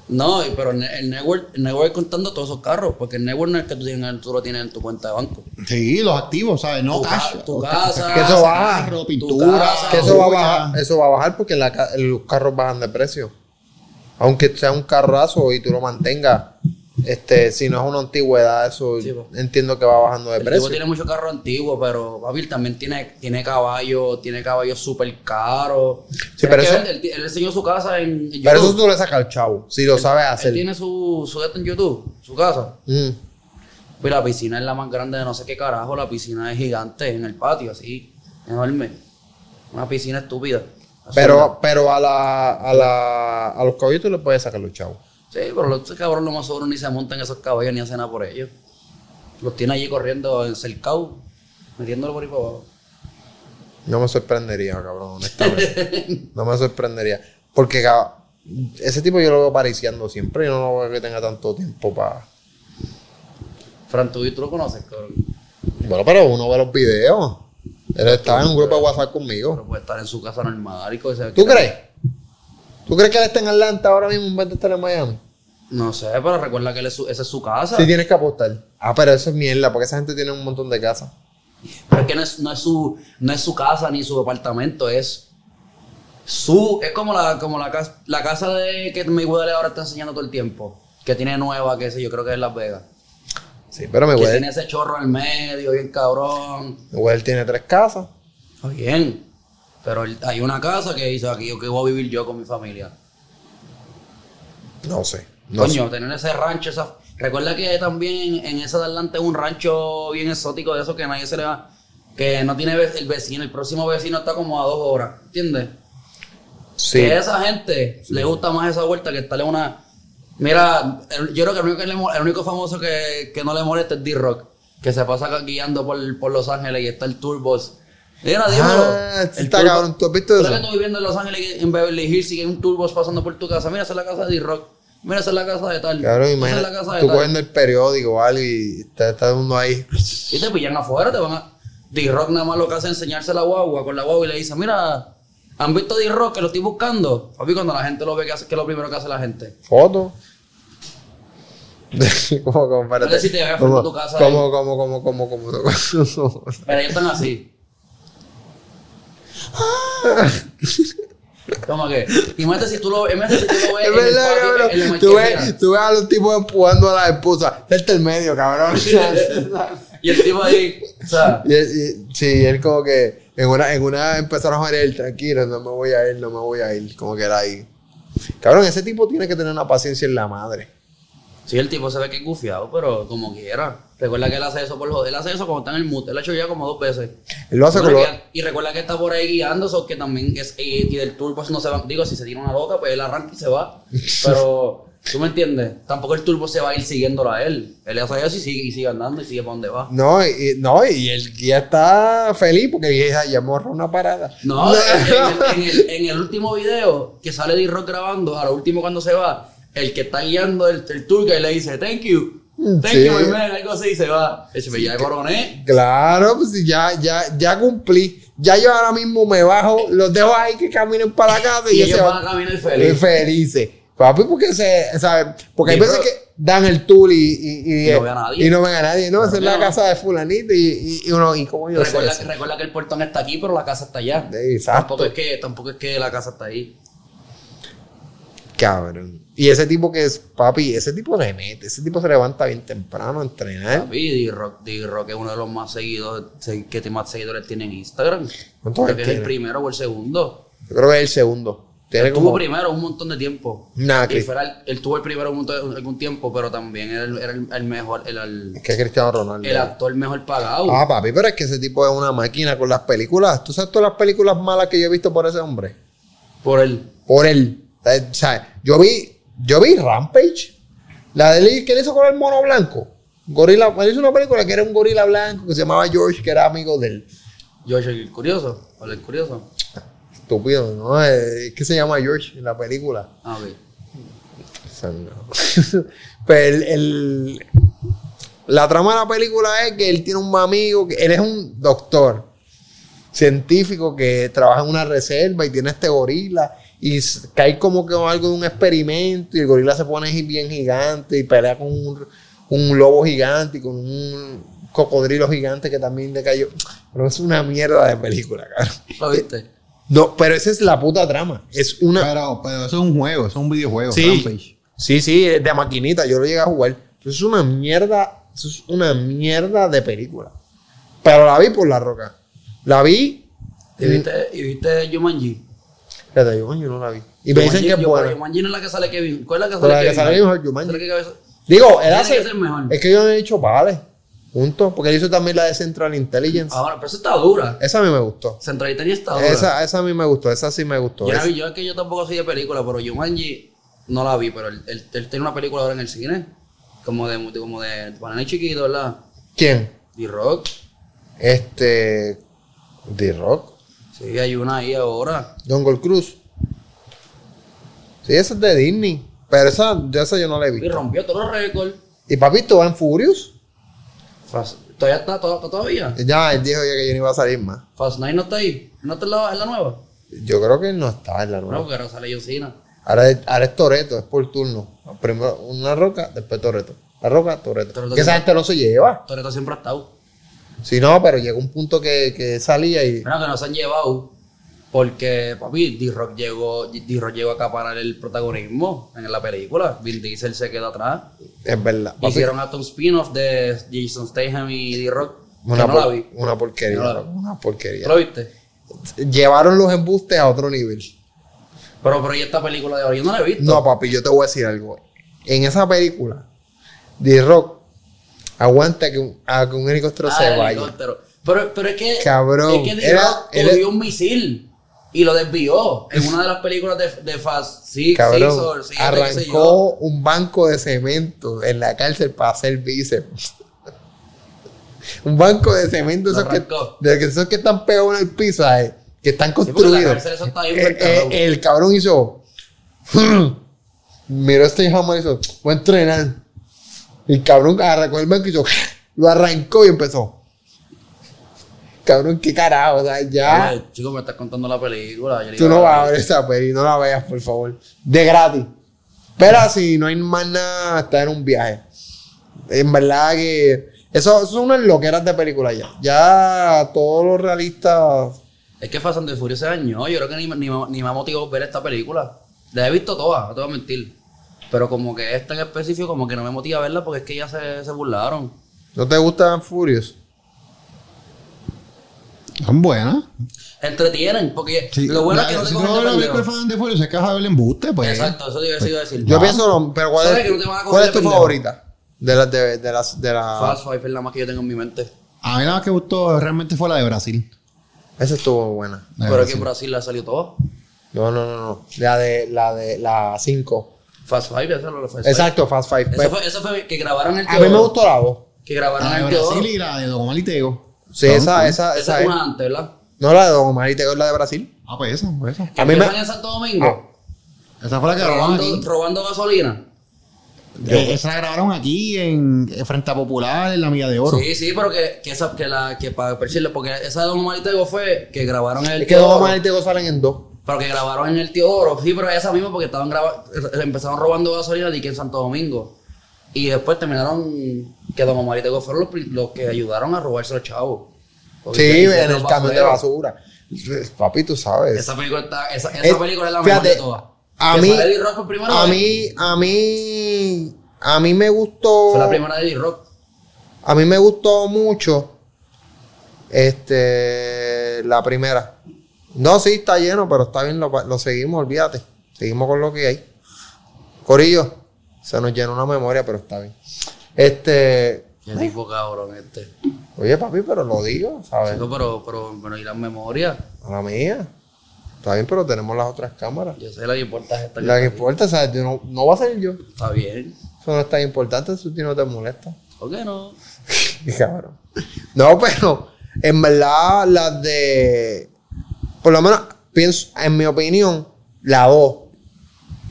No, pero el network, el network contando todos esos carros, porque el network no es que tú, tienes, tú lo tienes en tu cuenta de banco. Sí, los activos, ¿sabes? No Tu cash. ca- tu casa, Que eso baja. Carro, pintura. casa, Que eso va a bajar, eso va a bajar porque la los carros bajan de precio. Aunque sea un carrazo y tú lo mantengas, este, si no es una antigüedad, eso Sí, entiendo que va bajando de El precio. tipo tiene muchos carros antiguos, pero papi también tiene, tiene caballos, tiene caballos súper caros. Sí, pero eso- Él, él enseñó su casa en, en YouTube. Pero eso tú le sacas al chavo, si lo sabes Él hacer. tiene su, su en YouTube, su casa. Mm. Y la piscina es la más grande de no sé qué carajo. La piscina es gigante en el patio, así, enorme. Una piscina estúpida. Pero, pero a la, a la, a los caballos tú le puedes sacar los chavos. Sí, pero los ese cabrón lo más seguro ni se montan esos caballos ni hacen nada por ellos. Los tiene allí corriendo en cercado, metiéndolo por ahí para abajo. No me sorprendería, cabrón, honestamente. no me sorprendería. Porque ese tipo yo lo veo pariciando siempre. Yo no lo veo que tenga tanto tiempo para. Fran, ¿tú, tú lo conoces, cabrón. Bueno, pero uno ve los videos. Él estaba en un grupo de WhatsApp Pero conmigo. puede estar en su casa normal y cosas. ¿Tú crees? ¿Tú crees que él está en Atlanta ahora mismo en vez de estar en Miami? No sé, pero recuerda que él es su- esa es su casa. Sí, tienes que apostar. Ah, pero eso es mierda, porque esa gente tiene un montón de casas. Pero es que no es, no es su, no es su casa ni su departamento, es su, es como la, como la casa, la casa de que Mayweather ahora está enseñando todo el tiempo. Que tiene nueva, que sé yo, creo que es Las Vegas. Sí, pero mi Que güey, tiene ese chorro en el medio, bien cabrón. mi güey tiene tres casas. Está bien. Pero él- hay una casa que dice aquí, yo que voy a vivir yo con mi familia. No sé. No Coño, tener ese rancho, esa... Recuerda que también en esa de adelante es un rancho bien exótico de eso que nadie se le va... Que no tiene el vecino, el próximo vecino está como a dos horas, ¿entiendes? Sí. Que a esa gente le gusta más esa vuelta que estarle una. Mira, el- yo creo que el único, que le mo- el único famoso que, que no le molesta es D-Rock, que se pasa guiando por, por Los Ángeles y está el Turbos. Mira, dímelo. Ah, El está cabrón. ¿Tú has visto eso? que tú viviendo en Los Ángeles, en Beverly Hills, y que hay un Turbos pasando por tu casa. Mira, esa es la casa de D-Rock. Mira, esa es la casa de tal. Cabrón, esa es la imagínate. casa de Tú tal. cogiendo el periódico o algo y está, está uno ahí. Y te pillan afuera, te van a. D-Rock nada más lo que hace es enseñarse la guagua con la guagua y le dice, mira, ¿han visto D-Rock que lo estoy buscando? Papi, cuando la gente lo ve, ¿qué, hace, qué es lo primero que hace la gente? Foto. como, como, No sé si te como, a tu casa como, como, como, como, como. Pero ellos están así. ¿Cómo que? Imagínate si tú lo, imagínate si tú lo ves Es verdad, cabrón. en Tú ves, tú ves a los tipos empujando a la esposa. Este el medio, cabrón. Y el tipo ahí, o sea, y, y- sí, él como que en una, en una empezaron a joder él, tranquilo, no me voy a ir, no me voy a ir. Como que era ahí. Cabrón, ese tipo tiene que tener una paciencia en la madre. Sí, el tipo se ve que es gufiado, pero como quiera. Recuerda que él hace eso por joder. Él hace eso cuando está en el mood. Él lo ha hecho ya como dos veces. Él lo hace con Recuerda lo- que- Y recuerda que está por ahí guiando, so que también es. Y, y del tour, pues no se va. Digo, si se tira una loca, pues él arranca y se va. Pero, ¿tú me entiendes? Tampoco el turbo se va a ir siguiéndolo a él. Él hace eso y sigue, y sigue andando y sigue para donde va. No, y, no, y el guía está feliz porque ya morra una parada. No, en, en el, en el- en el último video que sale D-Rock grabando, a lo último cuando se va, el que está guiando el, el tour que le dice, thank you, thank Sí. you, my man, algo así, y se va. Ese me ya coroné. Claro, pues si ya, ya, ya cumplí. Ya yo ahora mismo me bajo, los dejo ahí que caminen para la casa y, Y ellos se van a caminar feliz. felices. Papi, porque se, ¿sabes? Porque hay Sí, veces que dan el tour y, y, y, Y no ven a nadie. y no ven a nadie. No, esa es la No. casa de fulanito y, y, y uno, ¿y cómo yo sé Recuerda, eso? recuerda que el portón está aquí, pero la casa está allá. Exacto. Tampoco es que, tampoco es que la casa está ahí. Cabrón. Y ese tipo que es, papi, ese tipo le mete, ese tipo se levanta bien temprano a entrenar. Papi, D-Rock, D-Rock es uno de los más seguidos, se- que más seguidores tiene en Instagram. ¿Cuántos Creo que es el primero o el segundo. Yo creo que es el segundo. Tiene Él tuvo como... primero un montón de tiempo. Nah, que- fuera él tuvo el primero un montón- algún tiempo, pero también era el, era el- el mejor, el, el- que es Cristiano Ronaldo. el actor mejor pagado. Ah, papi, pero es que ese tipo es una máquina con las películas. ¿Tú sabes todas las películas malas que yo he visto por ese hombre? Por él. Por él. Eh, O sea, yo vi, yo vi Rampage. La de él que él hizo con el mono blanco. Gorila, él hizo una película que era un gorila blanco que se llamaba George, que era amigo del George el curioso. O el curioso. estúpido, ¿no? Eh, Es que se llama George en la película. Ah, ok. Pero el, el- la trama de la película es que él tiene un amigo, que él es un doctor científico que trabaja en una reserva y tiene este gorila y cae como que algo de un experimento y el gorila se pone bien gigante y pelea con un, un lobo gigante y con un cocodrilo gigante que también le cayó. Pero es una mierda de película, cabrón. ¿Lo viste? No, pero esa es la puta trama. Es una... Pero, pero eso es un juego, eso es un videojuego. Sí, Rampage. sí, sí, de maquinita, yo lo llegué a jugar. Eso es una mierda, eso es una mierda de película. Pero la vi por la roca. La vi. ¿Y viste, y viste Jumanji? Espérate, yo, yo no la vi. Y me dicen Jumanji- que es buena. Jumanji no es la que sale Kevin. ¿Cuál es la que sale la que Kevin? sale mejor, Jumanji. ¿Cuál es la que cabeza- Digo, él hace. Es que yo no he dicho vale. Juntos. Porque él hizo también la de Central Intelligence. Ahora, pero esa está dura. Esa a mí me gustó. Centralita ya está dura. Esa, esa a mí me gustó. Esa sí me gustó. Yo, la vi, yo es que yo tampoco soy de película, pero Jumanji no la vi, pero él, él- él tiene una película ahora en el cine. Como de, de- como de, nene chiquito, ¿verdad? ¿Quién? D-Rock. Este. D-Rock. Sí, hay una ahí ahora. Jungle Cruise. Sí, esa es de Disney. Pero esa, yo esa yo no la he Y visto. rompió todos los récords. ¿Y papito va en Furious? Fast- Todavía está, to- to- todavía. Ya, él dijo ya que yo no iba a salir más. Fast Nine no está ahí. ¿No está en la, en la nueva? Yo creo que no está en la No, nueva. porque ahora sale John Cena. Ahora, es- ahora es Toreto, es por turno. Primero una roca, después Toreto. La roca, Toreto. Que esa gente no se lleva. Toreto siempre ha estado. Si no, pero llegó un punto que, que salía y. Bueno, que no se han llevado. Porque, papi, D-Rock llegó, D-Rock llegó a acaparar el protagonismo en la película. Vin Diesel se quedó atrás. Es verdad. Papi, Hicieron hasta un spin-off de Jason Statham y D-Rock. una, no por- una porquería. No. Una porquería. ¿Tú lo viste? Llevaron los embustes a otro nivel. Pero, pero ¿y esta película de ahora? Yo no la he visto. No, papi, yo te voy a decir algo. En esa película, D-Rock aguanta que un, a que un helicóptero Ah, se vaya. helicóptero. Pero, pero es que. Cabrón, Es que era- era- cogió un misil. y lo desvió en una de las películas de, de Fast Six, Cabrón, Six o siete, qué sé yo. arrancó un banco de cemento en la cárcel para hacer bíceps. un banco de cemento, esos que, de que esos que están pegados en el piso, ¿sabes? que están construidos. eso está Eh, eh, el cabrón hizo. Miró este jamás y hizo. Voy a entrenar. Y el cabrón arrancó el banco y hizo. Lo arrancó y empezó. Cabrón, qué carajo, o sea, ya. Oye, chico, me estás contando la película. yo Tú no vas a ver. esa peli, no la veas, por favor. De gratis. Pero si no hay más nada, está en un viaje. En verdad que. Eso, eso son unas loqueras de película ya. Ya todos los realistas. Es que Fast and the Furious se dañó. Yo creo que ni, ni, ni me ha motivado ver esta película. La he visto todas, no te voy a mentir. Pero como que esta en específico, como que no me motiva a verla porque es que ya se, se burlaron. ¿No te gustan Furious? Son buenas. Entretienen, porque Sí. lo bueno La- es que no te si cogen tú de la ves pendejo. con el fan de Furious, es que vas a ver el embuste, pues. Exacto, eso te iba a iba a decir. Yo pienso lo. Pero ¿cuál ¿Sabes es, que no ¿cuál es tu pendejo? favorita? De las de, de las. De la, Fast Five es la más que yo tengo en mi mente. A mí la más que gustó realmente fue la de Brasil. Esa estuvo buena. La Pero es que Brasil. Brasil ha salido todo. No, no, no, no. La de la de la 5. Fast Five, esa es lo Fast Five. Exacto, Fast Five. Eso fue, eso fue que grabaron el a mí me gustó la 2. Que grabaron La de el Teodoro. Brasil y la de Don Omar y Tego. Sí, esa, esa, Esa esa es una antes, ¿verdad? No, la de Don Omar y Tego es la de Brasil. Ah, pues esa, pues esa. Que A mí me- en Santo Domingo. Ah. Esa fue la que grabaron robando, aquí. robando gasolina. Eh, esa la grabaron aquí en, en Frente a Popular, en la Milla de Oro. Sí, sí, pero que, que esa, que la, que para decirle, porque esa de Don Omar y Tego fue que grabaron el Es que Don. Omar y Tego salen en dos. Pero que grabaron en el Teodoro. Sí, pero esa misma porque estaban grabando, empezaron robando gasolina de que en Santo Domingo. Y después terminaron que Don Omar y Tego fueron los, que ayudaron a robarse a los chavos. Porque Sí, en el camión de basura. Papi, tú sabes. Esa película, está, esa, esa Es- película es la fíjate, mejor de todas. a mí- A mí, a mí, a mí me gustó. Fue la primera de Eddie Rock. A mí me gustó mucho. Este, la primera. No, sí, está lleno, pero está bien, lo, lo seguimos, olvídate. Seguimos con lo que hay. Corillo, se nos llenó una memoria, pero está bien. Este, Qué tipo cabrón este. oye, papi, pero lo digo, ¿sabes? Chico, pero, pero, pero, ¿y las memorias? A la mía. Está bien, pero tenemos las otras cámaras. Yo sé la que importa es esta. La que importa, ¿sabes? Yo no, no va a ser yo. Está bien. Eso no es tan importante, eso a ti no te molesta. ¿Por qué no? Cabrón. No, pero en verdad las de. Por lo menos, pienso, en mi opinión, la 2,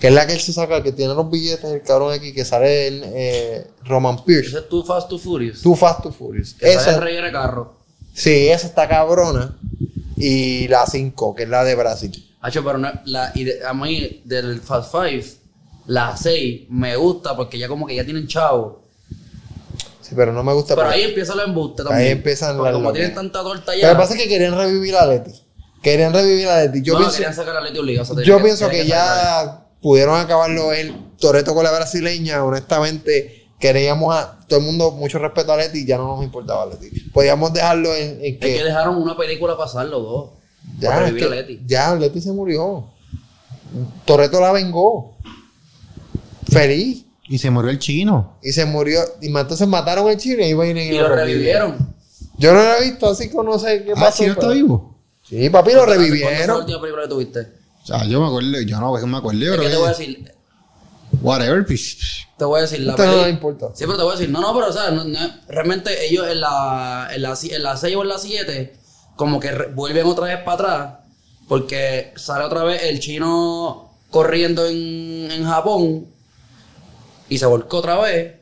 que es la que él se saca, que tiene los billetes, el cabrón aquí, que sale en eh, Roman Pierce. Ese es Too Fast, Too Furious. Too Fast, Too Furious. que sale Esa, el rey de carro. sí, esa está cabrona. Y la 5, que es la de Brasil. Hacho, pero no, la, y de- a mí, del Fast Five, la 6 me gusta porque ya como que ya tienen chavo. Sí, pero no me gusta. Pero ahí empieza el embuste Ahí también. empiezan Porque las como tienen tanta torta Lo ya. que pasa es que querían revivir a Leti. Querían revivir a Leti. Yo no, pienso. querían sacar a Leti obligado. o sea, Yo tenían pienso que ya pudieron acabarlo el Toreto con la brasileña. Honestamente, queríamos a todo el mundo mucho respeto a Leti y ya no nos importaba Leti. Podíamos dejarlo en, en Es que. que dejaron una película pasar los dos. ya, para es revivir que- a Leti. ya, Leti se murió. Toreto la vengó. Feliz. Y se murió el chino. Y se murió. Y entonces mataron al chino y iba a ir en Y lo revivieron. Yo no lo he visto, así que no sé qué Ah, pasó. ¿sí no está vivo? Sí, papi, lo ¿Cuándo fue la revivieron. última película que tuviste? O sea, yo me acuerdo, yo no, que me acuerdo, yo Es creo te voy a decir, Whatever, pues, te voy a decir la Esto no peli- me importa. Sí, pero te voy a decir, no, no, pero o sea, no- no- realmente ellos en la, en la, en la 6 o en la 7, como que re- vuelven otra vez para atrás, porque sale otra vez el chino corriendo en, en Japón y se volcó otra vez.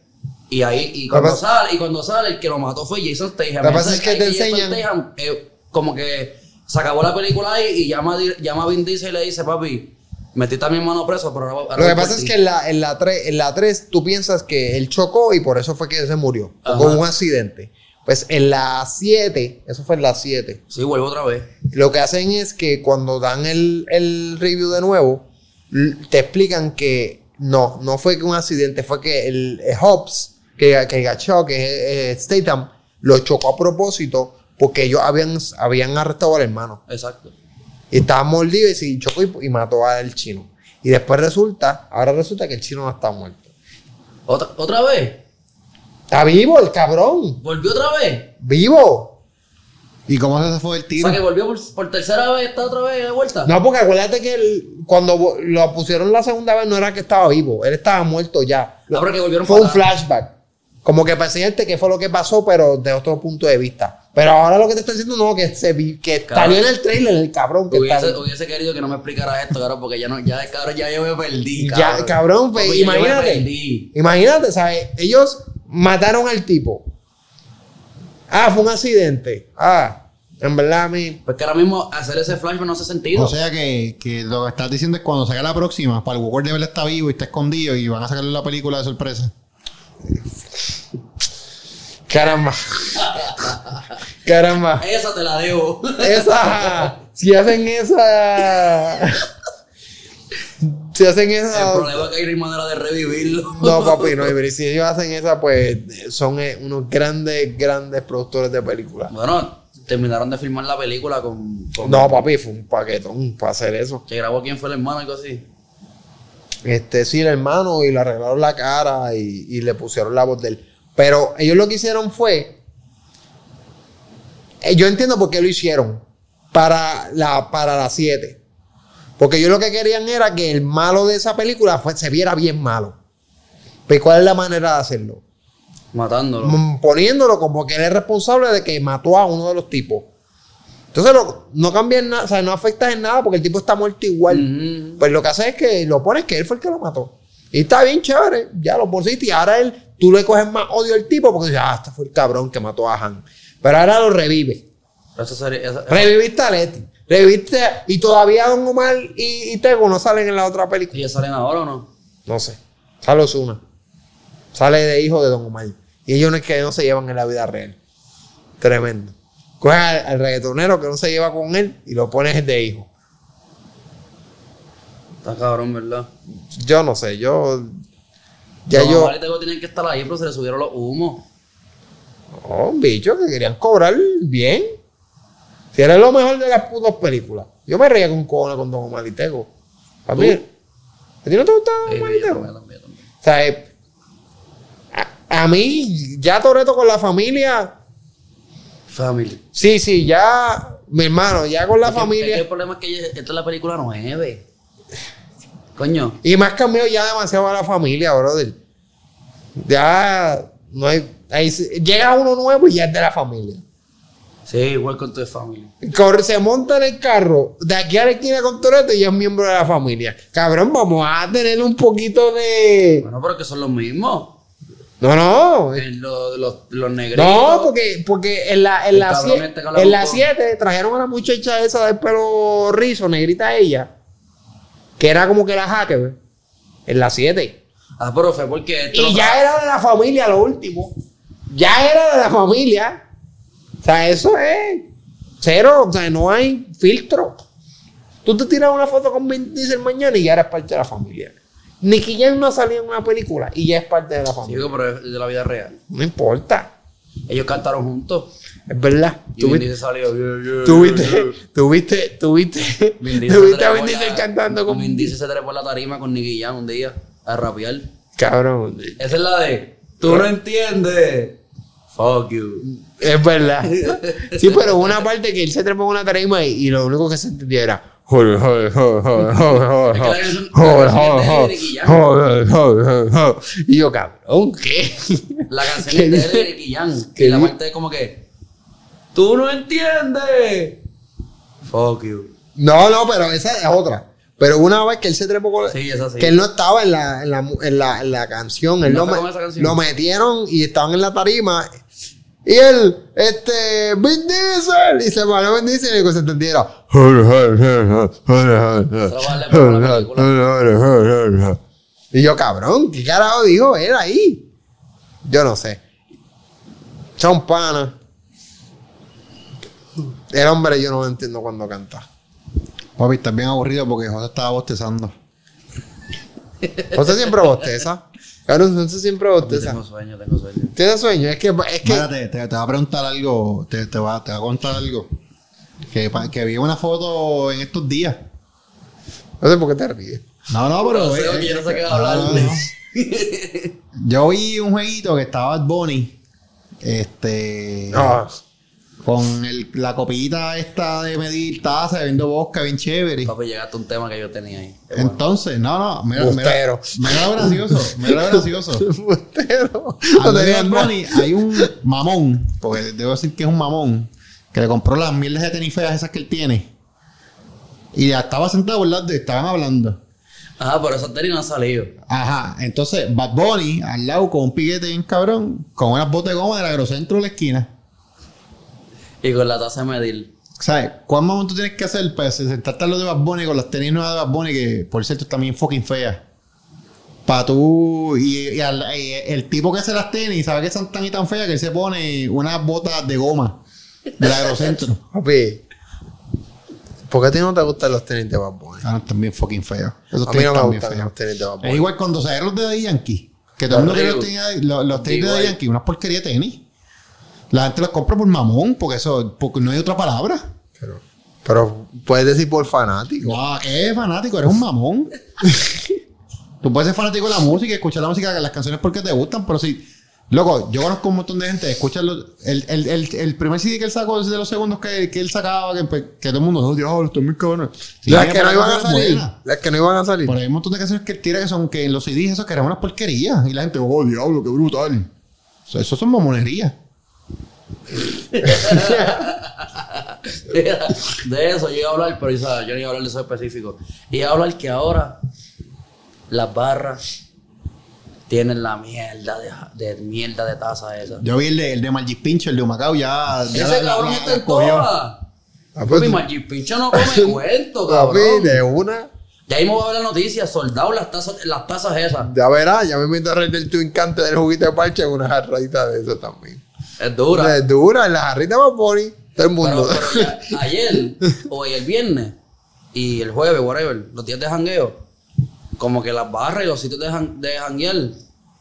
Y ahí, y cuando, pasa- sale, y cuando sale, el que lo mató fue Jason Statham. Lo que pasa es que te Jason enseñan- Statham, eh, como que se acabó la película ahí y llama, llama a Vin Diesel y le dice, papi, metiste a mi hermano preso, pero ahora, ahora Lo que pasa es ti". que en la, en la 3, en la 3 tú piensas que él chocó y por eso fue que se murió. Con un accidente. Pues en la 7, eso fue en la 7, Sí, vuelvo otra vez. lo que hacen es que cuando dan el, el review de nuevo, te explican que no, no fue que un accidente, fue que el, eh, Hobbs, que, que gachó, que eh, Statham, lo chocó a propósito porque ellos habían, habían arrestado al hermano. Exacto. Y estaba mordido y se chocó y, y mató al chino. Y después resulta, ahora resulta que el chino no está muerto. ¿Otra, ¿Otra vez? Está vivo el cabrón. ¿Volvió otra vez? Vivo. ¿Y cómo se fue el O tiro? sea, que volvió por, por tercera vez, está otra vez de vuelta. No, porque acuérdate que el- cuando lo pusieron la segunda vez no era que estaba vivo, él estaba muerto ya. No, pero que volvieron Fue un para flashback. Como que para enseñarte qué fue lo que pasó, pero de otro punto de vista. Pero ahora lo que te está diciendo, no, que se vi, que Cabrón. salió en el trailer el cabrón que Hubiese, querido que no me explicara esto, cabrón, porque ya no, ya, cabrón, ya yo me perdí. Ya, cabrón, pues, ya yo me imagínate. perdí. Imagínate, ¿sabes? Ellos mataron al tipo. Ah, fue un accidente. Ah, en verdad a mí. Pues que ahora mismo hacer ese flashback no hace sentido. O sea que, que lo que estás diciendo es cuando salga la próxima, para el Walker de verdad está vivo y está escondido y van a sacarle la película de sorpresa. Caramba. Caramba. Esa te la debo. Esa. Si hacen esa. Si hacen El esa. problema es que hay manera de revivirlo. No, papi, no. pero Si ellos hacen esa, pues son eh, unos grandes, grandes productores de películas. Bueno, terminaron de filmar la película con. con- No, papi, fue un paquetón para hacer eso. Que grabó quién fue el hermano, algo así. Este, sí, el hermano, y le arreglaron la cara y, y le pusieron la voz de él. Pero ellos lo que hicieron fue. eh, Yo entiendo por qué lo hicieron. Para la, para las 7. Porque ellos lo que querían era que el malo de esa película fue- se viera bien malo. Pero ¿cuál es la manera de hacerlo? Matándolo. Mm, Poniéndolo como que él es responsable de que mató a uno de los tipos. Entonces lo- no cambia en nada, o sea, no afecta en nada porque el tipo está muerto igual. Pues lo que hace es que lo pones que él fue el que lo mató. Y está bien chévere, ya lo pusiste y ahora él, tú le coges más odio al tipo porque dices, ah, este fue el cabrón que mató a Han. Pero ahora lo revive. Reviviste a Leti. Reviviste y todavía Don Omar y, y Tego no salen en la otra película. ¿Ellos salen ahora o no? No sé. Sale Osuna. Sale de hijo de Don Omar. Y ellos no es que no se llevan en la vida real. Tremendo. Coges al, al reggaetonero que no se lleva con él y lo pones de hijo. Está cabrón, ¿verdad? Yo no sé, yo. Ya Los yo. Y Tego tenían que estar ahí, pero se les subieron los humos. Oh, bicho, que querían cobrar bien. Si era lo mejor de las putas películas. Yo me reía con cojones con Don Omar y Tego. A mí. ¿A ti no te gusta Don Omar y Tego? también, también, también. O sea, eh, a, a mí, ya Toreto con la familia. Family. Sí, sí, ya. Mi hermano, ya con la Es que- familia. es que el problema es que esta es la película 9. Coño. Y me has cambiado ya demasiado a la familia, brother. Ya no hay. ahí llega uno nuevo y ya es de la familia. Sí, to the Family. Corre- se monta en el carro de aquí a la esquina con Toreto y ya es miembro de la familia. Cabrón, vamos a tener un poquito de. Bueno, pero que son los mismos. No, no. Los, los, los negritos. No, porque, porque en la, en El la, cabrón sie- este que habla en la con- 7 trajeron a la muchacha esa del pelo rizo, negrita ella, que era como que la hacker, en la 7. Ah, pero fue porque. esto Y ya era de la familia lo último. Ya era de la familia. O sea, eso es cero. O sea, no hay filtro. Tú te tiras una foto con Vin Diesel mañana y ya eres parte de la familia. Nicky Jam no ha salido en una película y ya es parte de la Sí, familia. pero es de la vida real. No importa. Ellos cantaron juntos. Es verdad. Y Tú Vin viste- Diesel salió. yeah, yeah, Tú yeah, viste, yeah. tú viste, tú viste, Vin tú Diesel se viste a Vin Diesel cantando con Vin Diesel se trepó la tarima con Nicky Jam un día a rapear. Cabrón, Esa es la de. Tú no entiendes. Fuck you. es verdad. Sí, pero hubo una parte que él se trepó en una tarima y, y lo único que se entendía era joder, joder, joder, joder, joder, joder, joder, joder, joder, joder. Y yo, cabrón, ¿qué? La canción ¿Qué es de? Nicky Jam. ¿Qué Y la parte es como que. Tú no entiendes. Fuck you. No, no, pero esa es otra. Pero una vez que él se trepó con... Sí, esa sí. Que él no estaba en la, en la, en la, en la canción. Él ¿No lo, me- canción? metieron y estaban en la tarima. Y él, este, Vin Diesel. Y se paró Vin Diesel y que se entendiera. Y yo, cabrón, ¿qué carajo dijo él ahí? Yo no sé. Son panas. El hombre yo no lo entiendo cuando canta. Papi, estás bien aburrido porque José estaba bostezando. José siempre bosteza. Cabrón, José siempre bosteza. Tengo sueño, tengo sueño. ¿Tienes sueño? Es que, es que Espérate, te, te va a preguntar algo. Te, te, va, te va a contar algo. Que, que vi una foto en estos días. no sé por qué te ríes. No, no, pero. No sé, eh, porque yo no sé qué no, hablar. no, no. Yo vi un jueguito que estaba Bad Bunny. Este. Ah, Con el- la copita esta de medir taza, bebiendo bosca, bien chévere. Papi, llegaste a un tema que yo tenía ahí. Bueno. Entonces, no, no, mira, mira, Bustero. mira lo gracioso, mira lo gracioso. Bustero. No tenía. Bunny hay un mamón, porque debo decir que es un mamón, que le compró las mierdas de tenis feas esas que él tiene. Y ya estaba sentado al lado estaban hablando. Ajá, pero esos tenis no han salido. Ajá, entonces Bad Bunny al lado con un piquete bien cabrón, con unas botas de goma del agrocentro de la esquina. Y con la taza de medir. ¿Sabes? ¿Cuál mamón tú tienes que hacer para sentarte al lado de Bad Bunny con las tenis nuevas de Bad Bunny, que por cierto están bien fucking feas? Para tú. Y, y al- y el tipo que hace las tenis, sabe que son tan y tan feas que él se pone unas botas de goma del agrocentro. Papi, ¿por qué a ti no te gustan los tenis de Bad Bunny? Ah, están bien fucking feos. Esos A mí no me gustan los tenis de Bad Es Bunny. igual cuando salieron los de Yankee. Que todo el mundo quiere los de- los, los tenis de Igual. Yankee, una porquería de tenis. La gente los compra por mamón, porque eso, porque no hay otra palabra. Pero, pero puedes decir por fanático. No, ¿qué fanático? Eres un mamón. Tú puedes ser fanático de la música y escuchar la música, las canciones porque te gustan, pero si. Loco, yo conozco un montón de gente escucha el, el, el, el primer CD que él sacó de los segundos que, que él sacaba, que, pues, que todo el mundo, oh, diablo, esto es muy cabrón. Sí, las que no iban a salir. buenas. Las que no iban a salir. Pero hay un montón de canciones que él tira que son que en los CDs esos que eran unas porquerías. Y la gente, oh, diablo, qué brutal. O sea, eso son mamonerías. De eso yo iba a hablar, pero ¿sabes? yo no iba a hablar de eso específico. Iba a hablar que ahora las barras tienen la mierda de, de mierda de taza esa. Yo vi el de, el de Margis Pincho, el de Humacao, ya. ya Ese la- cabrón la- está en todas. Ah, pues, Papi, Maggi Pincho no come cuento, Papi, cabrón. de una. Ya mismo va a ver la noticia, soldado las tazas, las tazas esas. Ya verás, ya me meto a reír del tu encante del juguito de parche en una jarrita de eso también. Es dura. Es dura, en la jarrita más Bunny. Todo el Pero, mundo. pero ya- ayer, o el viernes, y el jueves, whatever, los días de jangueo, como que las barras y los sitios de, jan- de janguear,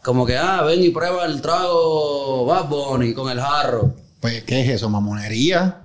como que, ah, ven y prueba el trago Bad Bunny con el jarro. Pues, ¿qué es eso? Mamonería.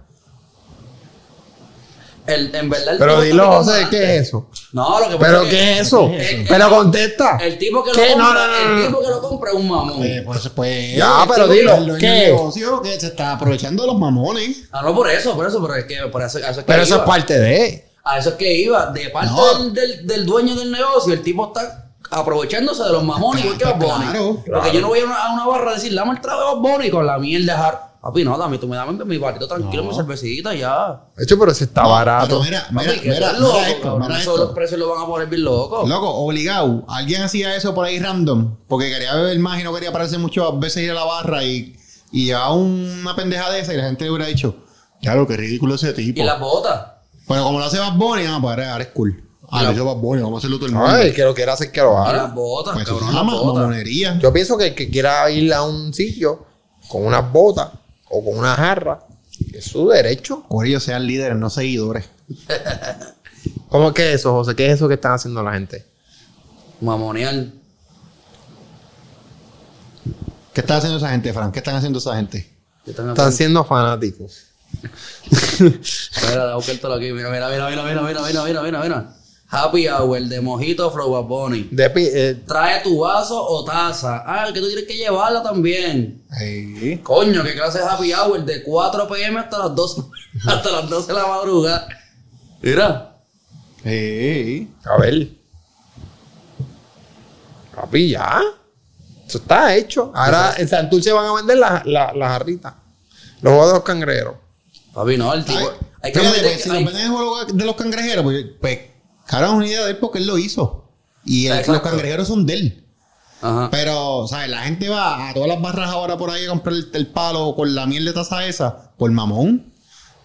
El, en verdad, el Pero dilo, José, ¿qué es eso? No, lo que pasa ¿Pero es que qué es eso? ¿Qué es eso? Pero contesta. El tipo que lo compra, No, no, no, el tipo que lo compra es un mamón. Pues, pues, pues. Ya, el pero dilo, ¿qué? negocio que se está aprovechando de los mamones. Ah, no por eso, por eso, pero es que por eso, a eso es que Pero eso es parte de. A eso es que iba, de parte No. del, del, del dueño del negocio, el tipo está aprovechándose de los mamones igual que Bad Bunny. Claro, Porque yo no voy a una, a una barra a decir, dame el trago de Bad Bunny con la mierda de jar. Papi, no, dame, tú me dame mi barrito tranquilo, mi cervecita y ya. De hecho, pero si está barato. Pero mira, mira, Papi, mira, loco, esto, cabrón. mira Eso esto. los precios lo van a poner bien locos. Loco, obligado. Alguien hacía eso por ahí random porque quería beber más y no quería pararse muchas veces ir a la barra y, y llevaba una pendeja de esa y la gente le hubiera dicho, ya lo que ridículo ese tipo. Y las botas. Pero como lo hace Bad Bunny, ah, pues ahora, es cool. Ah, lo hizo Bad Bunny, vamos a hacerlo todo el mundo. Ay, el que lo quiera hacer que lo Y haga. las botas, pues eso se cabrón, las llama botas. mamonería. Yo pienso que el que quiera ir a un sitio con unas botas o con una jarra, es su derecho. Por ellos sean líderes, no seguidores. ¿Cómo que es eso, José? ¿Qué es eso que están haciendo la gente? Mamonear. ¿Qué está haciendo esa gente, Fran? ¿Qué están haciendo esa gente? ¿Qué están Están haciendo? siendo fanáticos. Mira, deja buscártelo aquí. Mira, mira, mira, mira, mira, mira, mira, mira, mira, mira. Happy Hour de Mojito Flow Bunny. De eh, Trae tu vaso o taza. Ah, que tú tienes que llevarla también. Coño, qué clase de happy hour de 4 pm hasta las 12, hasta las 12 de la madrugada. Mira. Sí. a ver. Papi, ya. Eso está hecho. Ahora en Santurce van a vender las la, la jarritas. Los juegos de los cangrejeros. Papi, no, el tipo. Ay, Hay que fíjate, meter- pues, si hay- venden en el juego de los cangrejeros, pues, pues cabrón, una idea de él porque él lo hizo. Y el- los cangrejeros son de él. Ajá. Pero, ¿sabes? La gente va a todas las barras ahora por ahí a comprar el, el palo con la miel de taza esa, por mamón.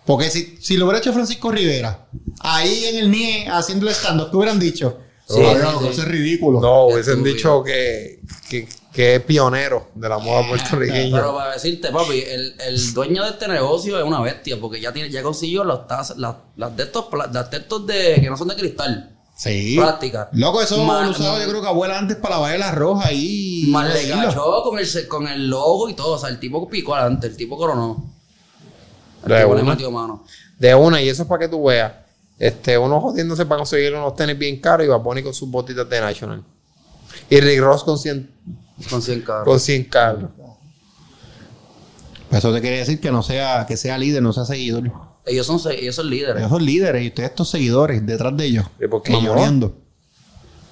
Porque si, si lo hubiera hecho Francisco Rivera, ahí en el NIE haciendo el stand-up, ¿qué hubieran dicho? Sí, "Ay, sí, no, sí. Eso es ridículo. No, hubiesen dicho que, que, que es pionero de la moda puertorriqueña. Pero para decirte, papi, el, el dueño de este negocio es una bestia, porque ya tiene, ya consiguió los tazas, las, las de estos, las de estos de que no son de cristal. Sí. Plástica. Loco, eso Ma- lo usaba yo creo que abuela antes para lavar la roja ahí. Más le cachó con el, con el logo y todo. O sea, el tipo picó adelante, el tipo coronó. El De tipo le una. metió mano. De una, y eso es para que tú veas. Este, uno jodiéndose para conseguir unos tenis bien caros y va a poner con sus botitas de National. Y Rick Ross con 100, Con 100 carros. con 100 carros. Eso te quiere decir que no sea, que sea líder, no sea seguidor. Ellos son, ellos son líderes. Ellos son líderes y ustedes estos seguidores detrás de ellos. ¿Y por qué yo?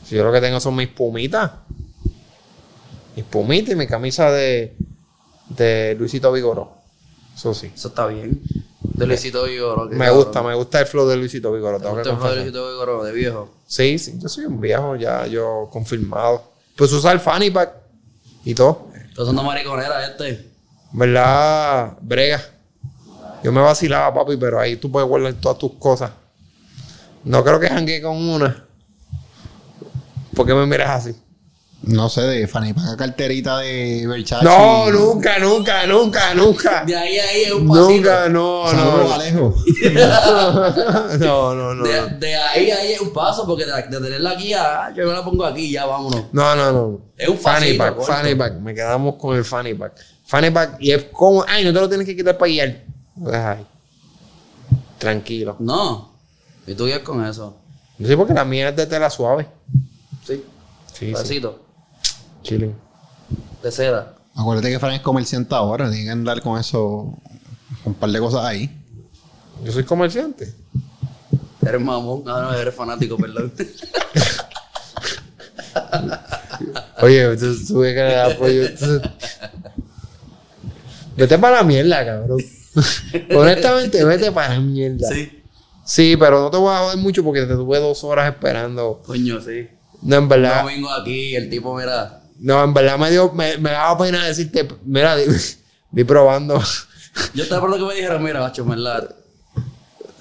Si yo lo que tengo son mis pumitas. Mis pumitas y mi camisa de, de Luisito Vigoró. Eso sí. Eso está bien. De Luisito Vigoro. que Me cabrón. gusta, me gusta el flow de Luisito Vigoró. ¿Te tengo que gusta el flow de. Luisito Vigoro de viejo? Sí, sí, yo soy un viejo ya, yo confirmado. Pues usa el fanny pack y todo. Estás usando mariconera este. ¿Verdad? Brega. Yo me vacilaba, papi, pero ahí tú puedes guardar todas tus cosas. No creo que jangue con una. ¿Por qué me miras así? No sé, de Fanny Pack carterita de Versace. No, nunca, nunca, nunca, nunca. De ahí a ahí es un pasito. Nunca, no, Saludos, no. Alejo. No, no, no. De, de ahí a ahí es un paso, porque de, de tenerla aquí a. Yo me la pongo aquí, ya vámonos. No, no, no. Es un fanny pasito pack, corto. fanny pack. Me quedamos con el fanny pack. Fanny pack y es como, ay, no te lo tienes que quitar para guiar. Lo dejas ahí. Tranquilo. No. ¿Y tú qué con eso? Sí, porque la mía es de tela suave. Sí. Sí, sí. Chilling. De seda. Acuérdate que Fran es comerciante ahora, tiene que andar con eso, con un par de cosas ahí. Yo soy comerciante. Eres mamón. Ah, no, eres fanático, perdón. Oye, tú tuve que dar apoyo. Vete para la mierda, cabrón. Honestamente, vete para la mierda. sí. Sí, pero no te voy a joder mucho porque te tuve dos horas esperando. Coño, sí. No, en verdad. No vengo aquí, el tipo, mira. No, en verdad me dio, me, me daba pena decirte, mira, di, di probando. Yo estaba por lo que me dijeron, mira, bacho, en verdad.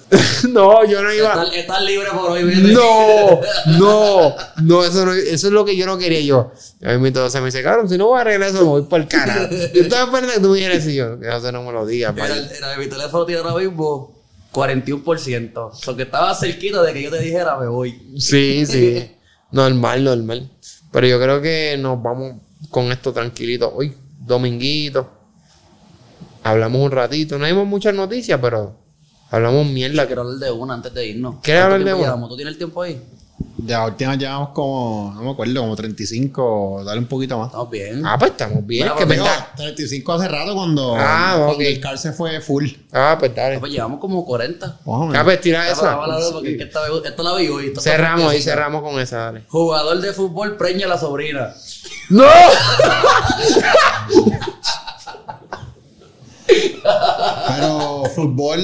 no, yo no iba. Estás, libre por hoy, vete. No, no, no, eso no, eso es lo que yo no quería yo. A mí me se me dice, cabrón, si no voy a eso, me voy por el carajo. Yo estaba esperando que tú me dijeras y yo, que no, no me lo digas, el- el- mi teléfono tiene ahora mismo 41%. O sea, que estaba cerquita de que yo te dijera, me voy. Sí, sí. Normal, normal. Pero yo creo que nos vamos con esto tranquilito. Hoy, dominguito. Hablamos un ratito. No hay muchas noticias, pero hablamos mierda. Quiero hablar de una antes de irnos. ¿Quieres ¿Cuánto hablar de una? ¿Tú tienes el tiempo ahí? De la última llevamos como, no me acuerdo, como 35, dale un poquito más. Estamos bien. Ah, pues estamos bien. Es que pues, está... 35 hace rato cuando, Ah, cuando ok. el car se fue full. Ah, pues dale. Pues llevamos como 40. Ojo, Ah, pues tira esa. esta, esta la vi hoy. Cerramos fresquecita. cerramos con esa, dale. Jugador de fútbol preña a la sobrina. ¡No! Pero fútbol,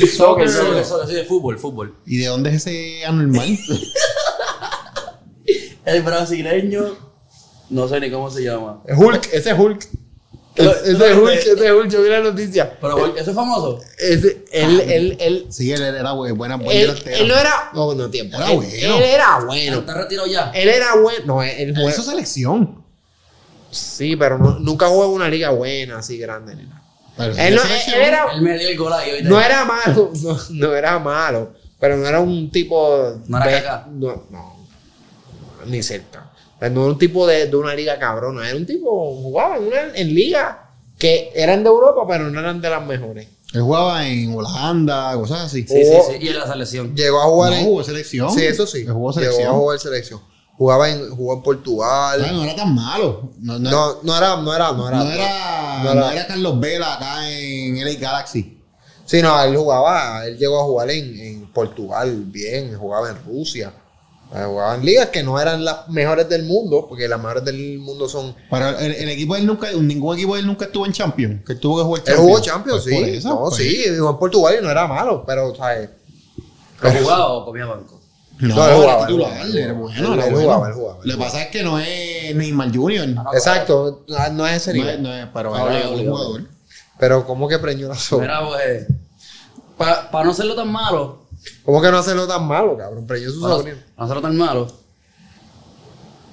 Soccer, soccer. Soccer, soccer, sí, de fútbol, fútbol. ¿Y de dónde es ese anormal? El brasileño, no sé ni cómo se llama. Hulk, ese es Hulk. Ese es Hulk, ese es Hulk. Yo vi la noticia. Pero, ¿eso es famoso? Ese, él, él, él, sí, él era bu- buena, buen él, no era. No, no tiempo. Era él, bueno. él era bueno. ¿Está retirado ya? Él era bueno. No, él jue- hizo selección. Sí, pero no- nunca jugó en una liga buena, así grande. Pero Él, no, él, era. Él me dio el gol ahí. ¿oíste? No era malo. No, no era malo. Pero no era un tipo. No era de- caca. No, no. Ni cerca. O sea, no era un tipo de, de una liga cabrona. Era un tipo. Jugaba en, una, en liga que eran de Europa, pero no eran de las mejores. Él jugaba en Holanda, cosas así. Sí, sí, Oh. sí. Y en la selección. Llegó a jugar No, en. jugó selección. Sí, eso sí. Él jugó Llegó a jugar selección. Jugaba en, jugó en Portugal. Ay, no era tan malo. No, no, No, no era, no era, no era. no era, no no era- era Carlos Vela acá en LA Galaxy. Sí, no, él jugaba, él llegó a jugar en, en Portugal bien, jugaba en Rusia. Eh, Jugaba en ligas que no eran las mejores del mundo, porque las mejores del mundo son. Pero el, el equipo de él nunca, ningún equipo de él nunca estuvo en Champions. Que él tuvo que jugar Él Champions. jugó Champions, Pues sí. eso, no, pues. sí, jugó en Portugal y no era malo, pero, ¿sabes? ¿Pero jugaba o comía banco? No, No, él era jugaba, él titular, jugaba, él era jugaba. bueno, Él- era él bueno. jugaba, él jugaba, él Lo que pasa es que no es Neymar Junior. No, Exacto, no, no es ese es, nivel. no es, pero No, era un jugador. Pero, ¿cómo que preñó la sopa? Mira, pues. Para no serlo tan malo. ¿Cómo que no hacerlo tan malo, cabrón? Preñó su Pa no, sobrino. no serlo tan malo.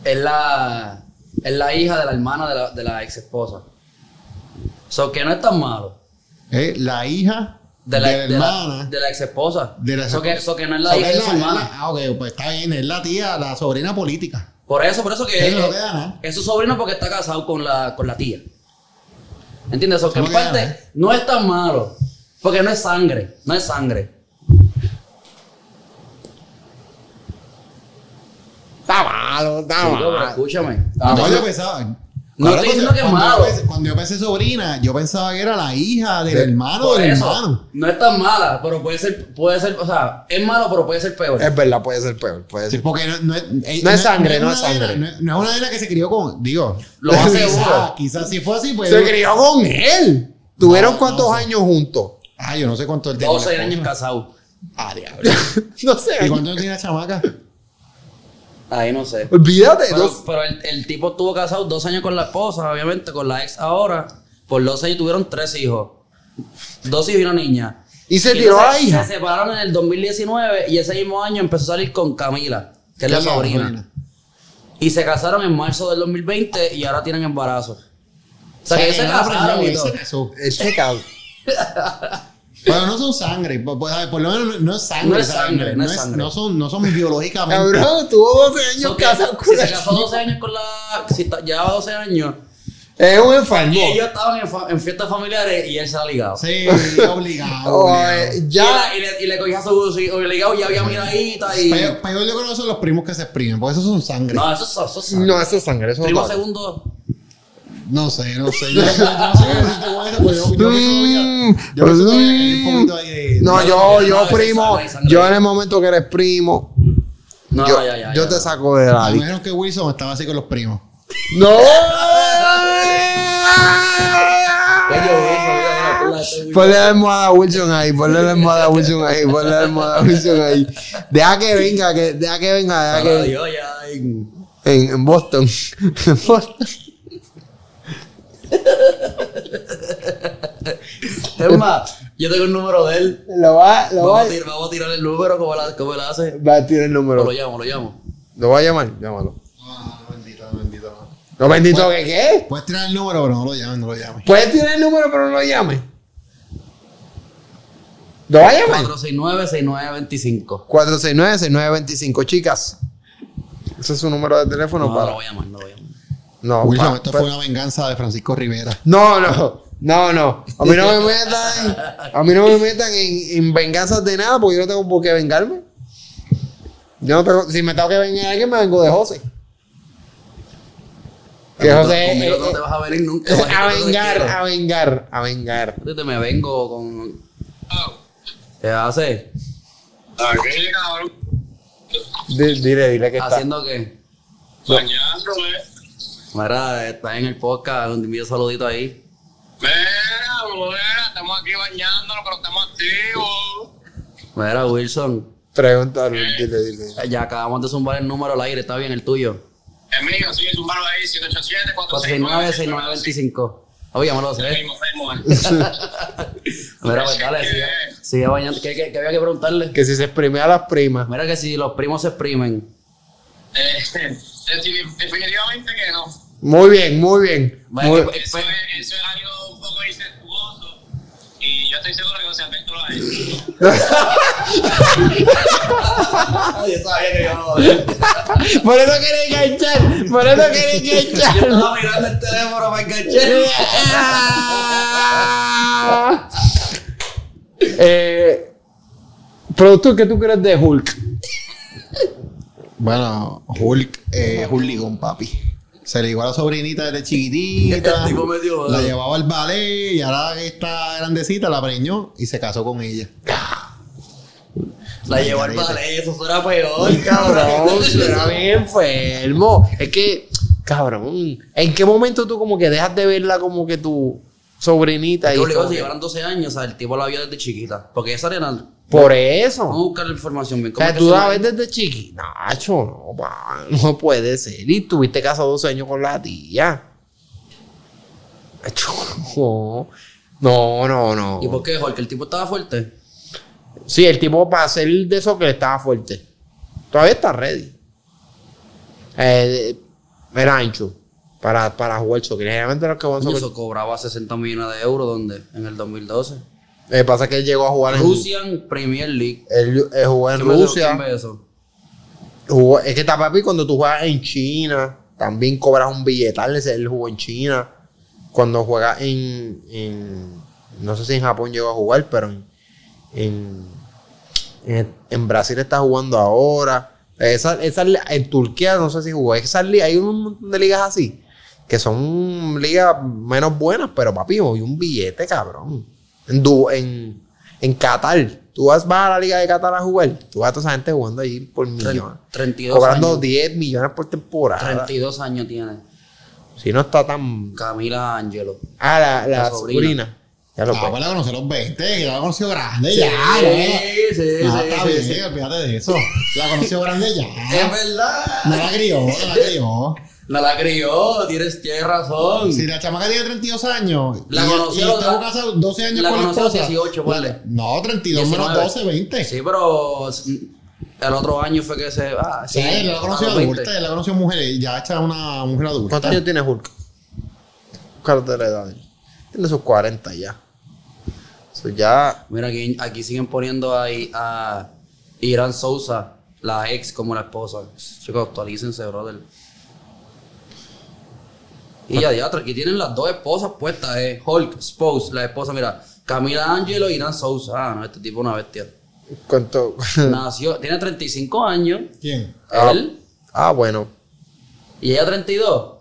Es la. Es la hija de la hermana de la, de la ex esposa. So que no es tan malo. Eh, la hija De la, de la de la- hermana. de la ex esposa. de la so, que, so que no es la So hija de es su la- hermana. es Ah, ok, pues está bien, es la tía, la sobrina política. Por eso, por eso que es, no queda nada. es su sobrino porque está casado con la, con la tía. ¿Entiendes? Eso que no en parte no es tan malo. Porque no es sangre. No es sangre. Está malo, está pero malo. escúchame. No, No, yo pensaba. No estoy diciendo que es cuando, malo. yo pensé, cuando yo pensé sobrina, yo pensaba que era la hija del hermano Por del eso, hermano. no es tan mala, pero puede ser, puede ser, o sea, es malo, pero puede ser peor. Es verdad, puede ser peor. Puede Sí, ser. porque no, no es, eh, No es sangre, no es nena- sangre. No es, no es una nena que se crió con. Digo, Lo más quizás- seguro. Quizás si fue así, pues. Se crió con él. ¿Tuvieron No, cuántos no sé. años juntos? Ah, yo no sé cuánto él tiene. 12 la años esposa. casado. Ah, diablo. no sé. ¿Y cuánto tiene la chamaca? Ahí no sé. Olvídate. Pero, dos- pero el, el tipo estuvo casado dos años con la esposa, obviamente, con la ex ahora. Por los años tuvieron tres hijos. Dos hijos y una niña. Y se tiró a hija. Se separaron en el 2019 y ese mismo año empezó a salir con Camila, que es la ¿Qué la sobrina. sobrina? Y se casaron en marzo del 2020 y ahora tienen embarazo. O sea, que ellos se nena casaron y preñó, todo. se casó. Cabrón. Pero no son sangre. Por, por- por lo menos no- es sangre. No es sangre, no es sangre. No son, no son biológicamente. Cabrón, tuvo 12 años So que casado con si la se casó 12 años con la. Si ta- llevaba 12 años. Es un enfermo. Y ellos estaban en, fiestas familiares y él se ha ligado. Sí, obligado. Oh, obligado. eh, Y, ya. la- y le, y le cogía su obligado y había miradita y. Peor, peor yo creo que son los primos que se exprimen, porque esos son sangre. No, eso es. Eso es No, eso es sangre. Eso Primo no segundo. No sé, no sé. Yo, no sé un poquito ahí de. No, yo, yo, primo, yo en el momento que eres primo, No, yo, ya, ya. yo ya. te saco de la A menos que Wilson estaba así con los primos. ¡No! Ponle la almohada a Wilson ahí, ponle la almohada a Wilson ahí, ponle la almohada a Wilson ahí. Deja que venga, que, deja que venga, deja que en, en Boston. En Boston. Es más, yo tengo el número de él. Lo va, lo va, Vamos a, tirar, vamos a tirar el número como, la, como él hace. va a tirar el O número. lo llamo, lo llamo. ¿Lo va a llamar? Llámalo. Ah, bendito, bendito. ¿No bendito que qué? Puedes tirar el número, pero no lo llames, no lo llames. Puedes tirar el número, pero no lo llame. ¿Lo va a llamar? 469-6925. 469-6925, chicas. Ese es su número de teléfono No, no para. lo voy a llamar, no lo voy a llamar. No, Wilson, esto fue una venganza de Francisco Rivera. no, no, no, no. A mí no me metan, a mí no me metan en, en venganzas de nada porque yo no tengo por qué vengarme. Yo no tengo, si me tengo que vengar a alguien, me vengo de José. Que José Conmigo eh, no te vas a venir nunca. a te vengar, a vengar, a vengar. Ahorita me vengo con. ¿Qué hace? Dile, dile que está. ¿Haciendo qué? Bañándome. Mira, está en el podcast, un envío saludito ahí. Mira, mira, estamos aquí bañándonos, pero estamos activos. Mira, Wilson, Pregúntale, dile, dile. ya acabamos de zumbar el número al aire, está bien el tuyo. Es mío, sí, zúmbalo ahí, 787 469-6925. Oye, me lo sé. Mismo, mismo, eh. Mira, pues dale, sigue, sigue bañando. ¿Qué, qué, qué había que preguntarle? Que si se exprime a las primas. Mira que si los primos se exprimen. Eh, definitivamente que no. Muy bien, muy bien. Muy- que- Eso es, eso es algo un poco incestuoso. Y yo estoy seguro que José Alberto lo ha hecho. Yo sabía que yo no. Por eso quería enganchar. Por eso quería enganchar. Estaba mirando el teléfono para enganchar. eh, productor, ¿qué tú crees de Hulk? Bueno, Hulk, eh, Hulk ligón, papi. Se ligó a la sobrinita desde chiquitita. El tipo metió, la llevaba al ballet y ahora que está grandecita la preñó y se casó con ella. La llevó al ballet, eso suena peor, Cabrón, suena bien enfermo. Es que, cabrón, ¿en qué momento tú como que dejas de verla como que tu sobrinita? Y obligado si llevaran 12 años, o sea, el tipo la vio desde chiquita. Porque esa arena. Por eso. Vamos a buscar la información bien. O ¿Cómo sea, tú la ves desde chiqui. Nacho, no, pa, no puede ser. Y tuviste casado 12 años con la tía. Nacho, no. No, no, no. ¿Y por qué, Jorge? ¿El tipo estaba fuerte? Sí, el tipo para hacer de eso que estaba fuerte. Todavía está ready. Eh, era ancho. Para, para jugar soccer. Generalmente los que juegan soccer. eso cobraba 60 millones de euros, ¿dónde? En el 2012. Eh, pasa que él llegó a jugar en Russian Premier League. Él, él jugó en. Rusia. Jugó- es que está papi cuando tú juegas en China, también cobras un billetal. Él jugó en China. Cuando juega en, en- No sé si en Japón llegó a jugar, pero en. En, en- en Brasil está jugando ahora. Esa, esa en Turquía no sé si jugó. Esa hay un montón de ligas así. Que son ligas menos buenas, pero papi, hoy un billete, cabrón. En, Du- en, en Qatar. Tú vas, vas a la liga de Qatar a jugar. Tú vas a toda esa gente jugando ahí por millones. 32 Cobrando años. 10 millones por temporada. 32 años tiene. Si no está tan. Camila Angelo. Ah, la, la, La sobrina. sobrina. Ya lo Ah, ves. pues a los 20, que la conoció grande Sí, ya. sí, ¿no? sí, Ah, sí, está sí, bien, sí. olvídate de eso. La conoció grande ya. Es verdad. No la crió, no la crió. No la crió, tienes, tienes razón. Si la chamaca tiene 32 años La y, conoció y estuvo casado 12 años la con la a esposa. 18, ponle. la- No, 32 menos 19. 12, 20. Sí, pero el otro año fue que se. Ah, Sí, él la conoció a los 20. adulta, él la conoció mujer, ya está una mujer adulta. ¿Cuántos años tiene Hulk? Búscalo de la edad. Tiene sus 40 ya. Eso ya. Mira, aquí, aquí siguen poniendo ahí a Irán Sousa, la ex, como la esposa. Chicos, actualícense, brother. Y ya, ya, aquí tienen las dos esposas puestas, eh. Hulk, Spouse, la esposa, mira. Camila Angelo y Irán Sousa. Ah, no, este tipo es una bestia. ¿Cuánto? Nació, tiene 35 años. ¿Quién? Ah. Él. ah, bueno. Y ella 32.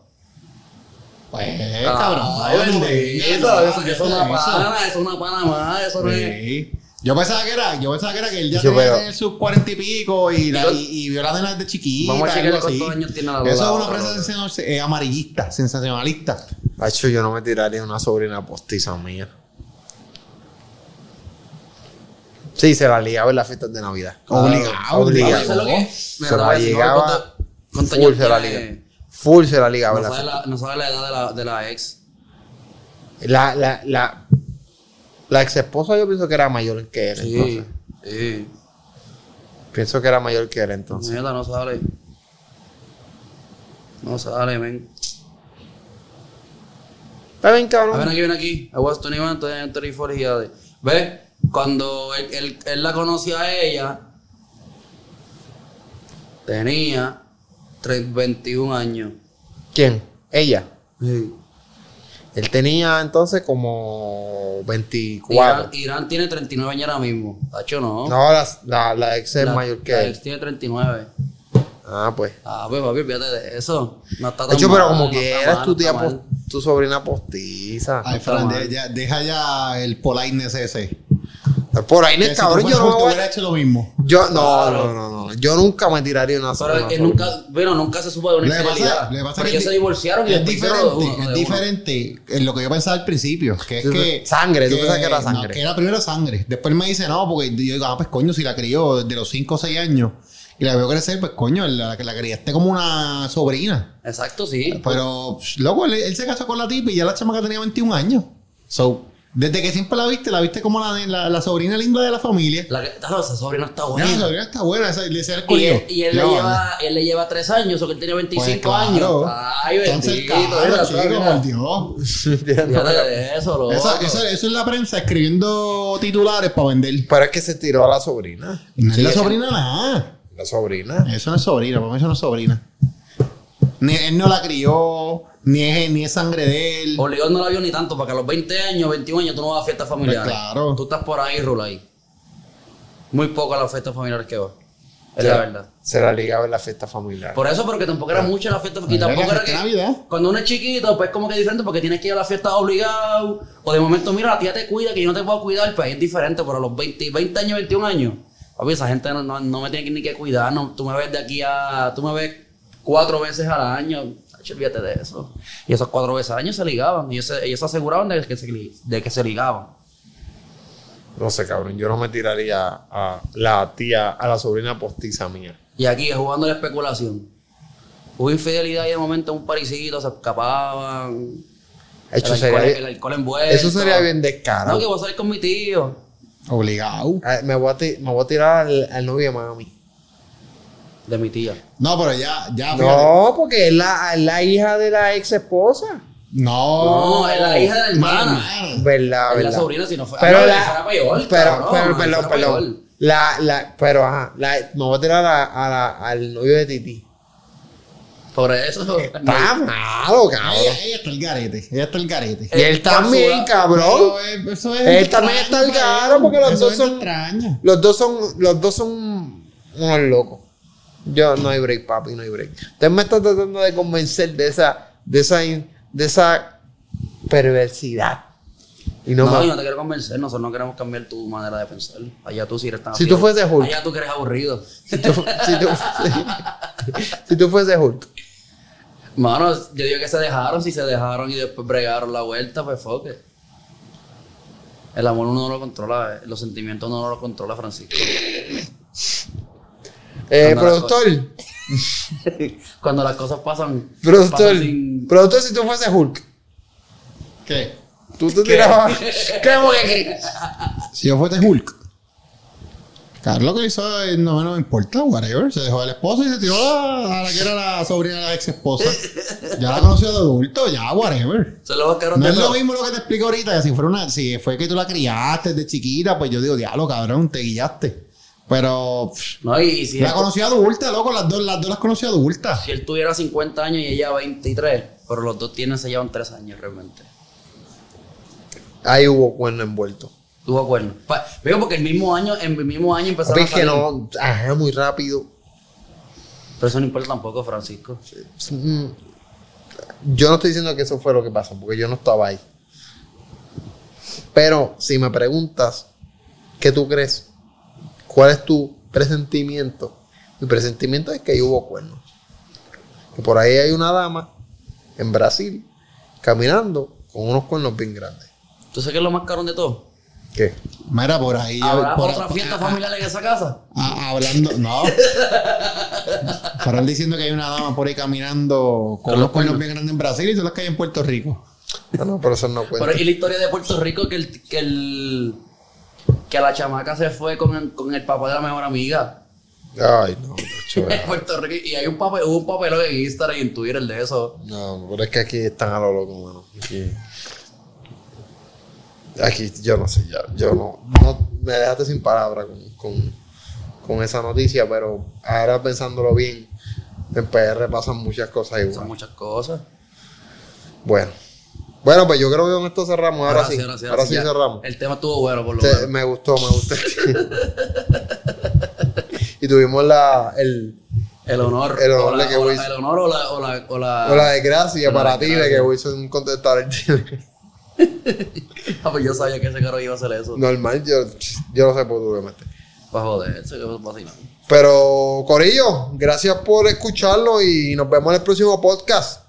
Pues, Ah, cabrón. Ay, bendito, eso, eso es una pana, eso es una pana más, eso no es. Yo pensaba que era, yo pensaba que era que él ya Sí, tenía pero- sus cuarenta y pico y, la- Yo- y, y vio la nena desde chiquita. Vamos a cuántos años tiene la Eso es una prensa eh, amarillista, sensacionalista. Hacho, yo no me tiraría una sobrina postiza mía. Sí, se la ligaba en las fiestas de Navidad. Obligado, obligado. ¿Sabes lo que es? Se la a decir, llegaba. ¿cuánto- Full se la ligaba. Full se la ligaba No las sabe, la, no sabe la edad de la, de la ex. La, la, la, la ex esposa yo pienso que era mayor que él. Sí, entonces. sí. Pienso que era mayor que él entonces. Mierda, no sale. No sale, men. Está bien, cabrón. ver, aquí, ven aquí. I was 21, 34 years. ¿Ves? Cuando él, él, él la conocía a ella, tenía tre- 21 años. ¿Quién? Ella. Sí. Él tenía entonces como 24. Irán, Irán tiene 39 años ahora mismo. Tacho, no. No, la, la, la ex es La- mayor que la él. ex tiene 39. Ah, pues. Ah, pues papi, fíjate de eso. No está De hecho, pero mal, como no que está eres mal, tu no tía, tu sobrina postiza. Ay, está Fran, mal. de- ya- deja ya el politeness ese. Por ahí, Que si cabrón, yo no voy- hubieras hecho lo mismo. Yo, no, Claro. no, no, no. Yo nunca me tiraría una Pero sobrina. él nunca, bueno, nunca se supo de una que infidelidad. que Pero que ellos se di- divorciaron y Es de diferente, uno, es de diferente en lo que yo pensaba al principio, que es Sí, que... sangre, tú pensabas que era no, sangre. que era primero sangre. Después me dice, no, porque yo digo, ah, pues coño, si la crió desde los 5 o 6 años y la veo crecer, pues coño, la, la criaste como una sobrina. Exacto, sí. Pero, loco, él, él se casó con la tipa y ya la chamaca tenía 21 años. So, desde que siempre la viste, la viste como la, la, la sobrina linda de la familia. La que, esa sobrina está Mira, buena. la sobrina está buena, esa, el Y corillo. él, y él le lleva, él le lleva tres años, o que él tenía 25 pues, claro. años. Ay, Entonces, claro, chico, por Dios. Fíjate eso, loco. Eso, eso, eso es la prensa escribiendo titulares para vender. Pero es que se tiró a la sobrina. No es Sí, la sobrina nada. La sobrina. Eso no es sobrina, para mí eso no es sobrina. Ni, él no la crió, ni es, ni es sangre de él. Obligado no la vio ni tanto, porque a los 20 años, 21 años, tú no vas a fiestas familiares. Pues claro. Tú estás por ahí, Rula, ahí. Muy poco a las fiestas familiares que va. Es la verdad. Se la ligaba en la fiesta familiar. Por eso, porque tampoco era mucho la fiesta. Y Era tampoco era que. Navidad. Cuando uno es chiquito, pues como que es diferente porque tienes que ir a la fiesta obligado. O de momento, mira, la tía te cuida, que yo no te puedo cuidar, pues es diferente. Pero a los 20, 20 años, 21 años, papi, esa gente no, no, no me tiene ni que cuidar. No, tú me ves de aquí a. Tú me ves cuatro veces al año. Olvídate de eso. Y esas cuatro veces al año se ligaban. Y ellos se, ellos aseguraban de que se, de que se ligaban. No sé, cabrón. Yo no me tiraría a la tía, a la sobrina postiza mía. Y aquí jugando la especulación. Hubo infidelidad y de momento un parisito, se escapaban. El, sería alcohol, bien- el alcohol envuelto. Eso sería bien descarado. No, que voy a salir con mi tío. Obligado. Ah, Me voy a, me voy a tirar al, al novio de mami. De mi tía. No, pero ya, ya, fíjate. No, porque es la, es la hija de la ex esposa. No. No, es la hija de la hermana. ¿Verdad? Es la verdad. sobrina si no fue. Pero Ah, no, la, fuera pero, cabrón, pero, perdón, perdón. La, la, pero ajá, la, me voy a tirar a, a la- al novio de Titi. Por eso. Está malo, cabrón. Ella, ella está el garete. Ella está el garete. Y él también, cabrón. Eh, eso es Él también está el extraño, caro porque los dos es son- extraño. Los dos son, los dos son unos locos. Yo no hay break, papi, no hay break. Usted me está tratando de convencer de esa, de esa, de esa perversidad. Y no, yo no te quiero convencer. Nosotros no queremos cambiar tu manera de pensar. Allá tú sí eres tan Si tú fueses Hulk. Allá tú que eres aburrido. si, tú, si, tú, si tú fueses Hulk. Mano, yo digo que se dejaron. Si se dejaron y después bregaron la vuelta, pues fuck it. El amor uno no lo controla. eh. Los sentimientos uno no lo controla, Francisco. Eh, productor, Cuando las cosas pasan. productor, pasan sin- productor, si tú fueses Hulk, ¿Qué? tú te tirabas. ¿Qué? Qué? Si yo fuese Hulk. Carlos lo que hizo eh, no, no me importa, whatever. Se dejó del esposo y se tiró a, a la que era la sobrina de la ex esposa. Ya la conoció de adulto, ya, whatever. Se lo buscaron No de es lo mismo lo que te explico ahorita, que si fuera una, si fue que tú la criaste de chiquita, pues yo digo, diablo, cabrón, te guillaste. Pero pff, No, y, y si, la conocí adulta, loco, las dos, las dos las conocí adultas. si él tuviera 50 años y ella 23, pero los dos tienen, se llevan 3 años realmente. Ahí hubo cuerno envuelto. Tuvo cuernos. Pa- Veo porque el mismo año, en el mismo año empezaron a que no, ajá, muy rápido. Pero eso no importa tampoco, Francisco. Mm, Yo no estoy diciendo que eso fue lo que pasó, porque yo no estaba ahí. Pero si me preguntas, ¿qué tú crees? ¿Cuál es tu presentimiento? Mi presentimiento es que ahí hubo cuernos. Que por ahí hay una dama en Brasil caminando con unos cuernos bien grandes. ¿Tú sabes qué es lo más caro de todo? ¿Qué? Mira, por ahí. ¿Habrá por- otra fiesta ah, familiar en esa casa? ah, hablando, no. Farol diciendo que hay una dama por ahí caminando con cuernos cuernos. bien grandes en Brasil y son las que hay en Puerto Rico. No, no, pero eso no cuenta. Pero y la historia de Puerto Rico que el que el que la chamaca se fue con el, con el papá de la mejor amiga. Ay, no, En Puerto Rico. Y hay un papel, hubo un papelón en Instagram y en Twitter de eso. No, pero es que aquí están a lo loco, mano. Aquí, aquí yo no sé, ya, yo no, no me dejaste sin palabras con, con, con esa noticia, pero ahora pensándolo bien, en PR pasan muchas cosas igual. muchas cosas. Bueno, bueno, pues yo creo que con esto cerramos. Ahora, sí, ahora sí, cerramos. El tema estuvo bueno, por lo menos. me gustó, me gustó. y tuvimos la, el, El honor. El honor o la, de que o la- Wilson- el honor o la, o la, o la, o la desgracia la para ti de que. Wilson contestara el teléfono. Ah, pues yo sabía que ese caro iba a hacer eso. Normal, yo, yo no sé por me metes. Para joder, eso es vacilón. Pero, Corillo, gracias por escucharlo y nos vemos en el próximo podcast.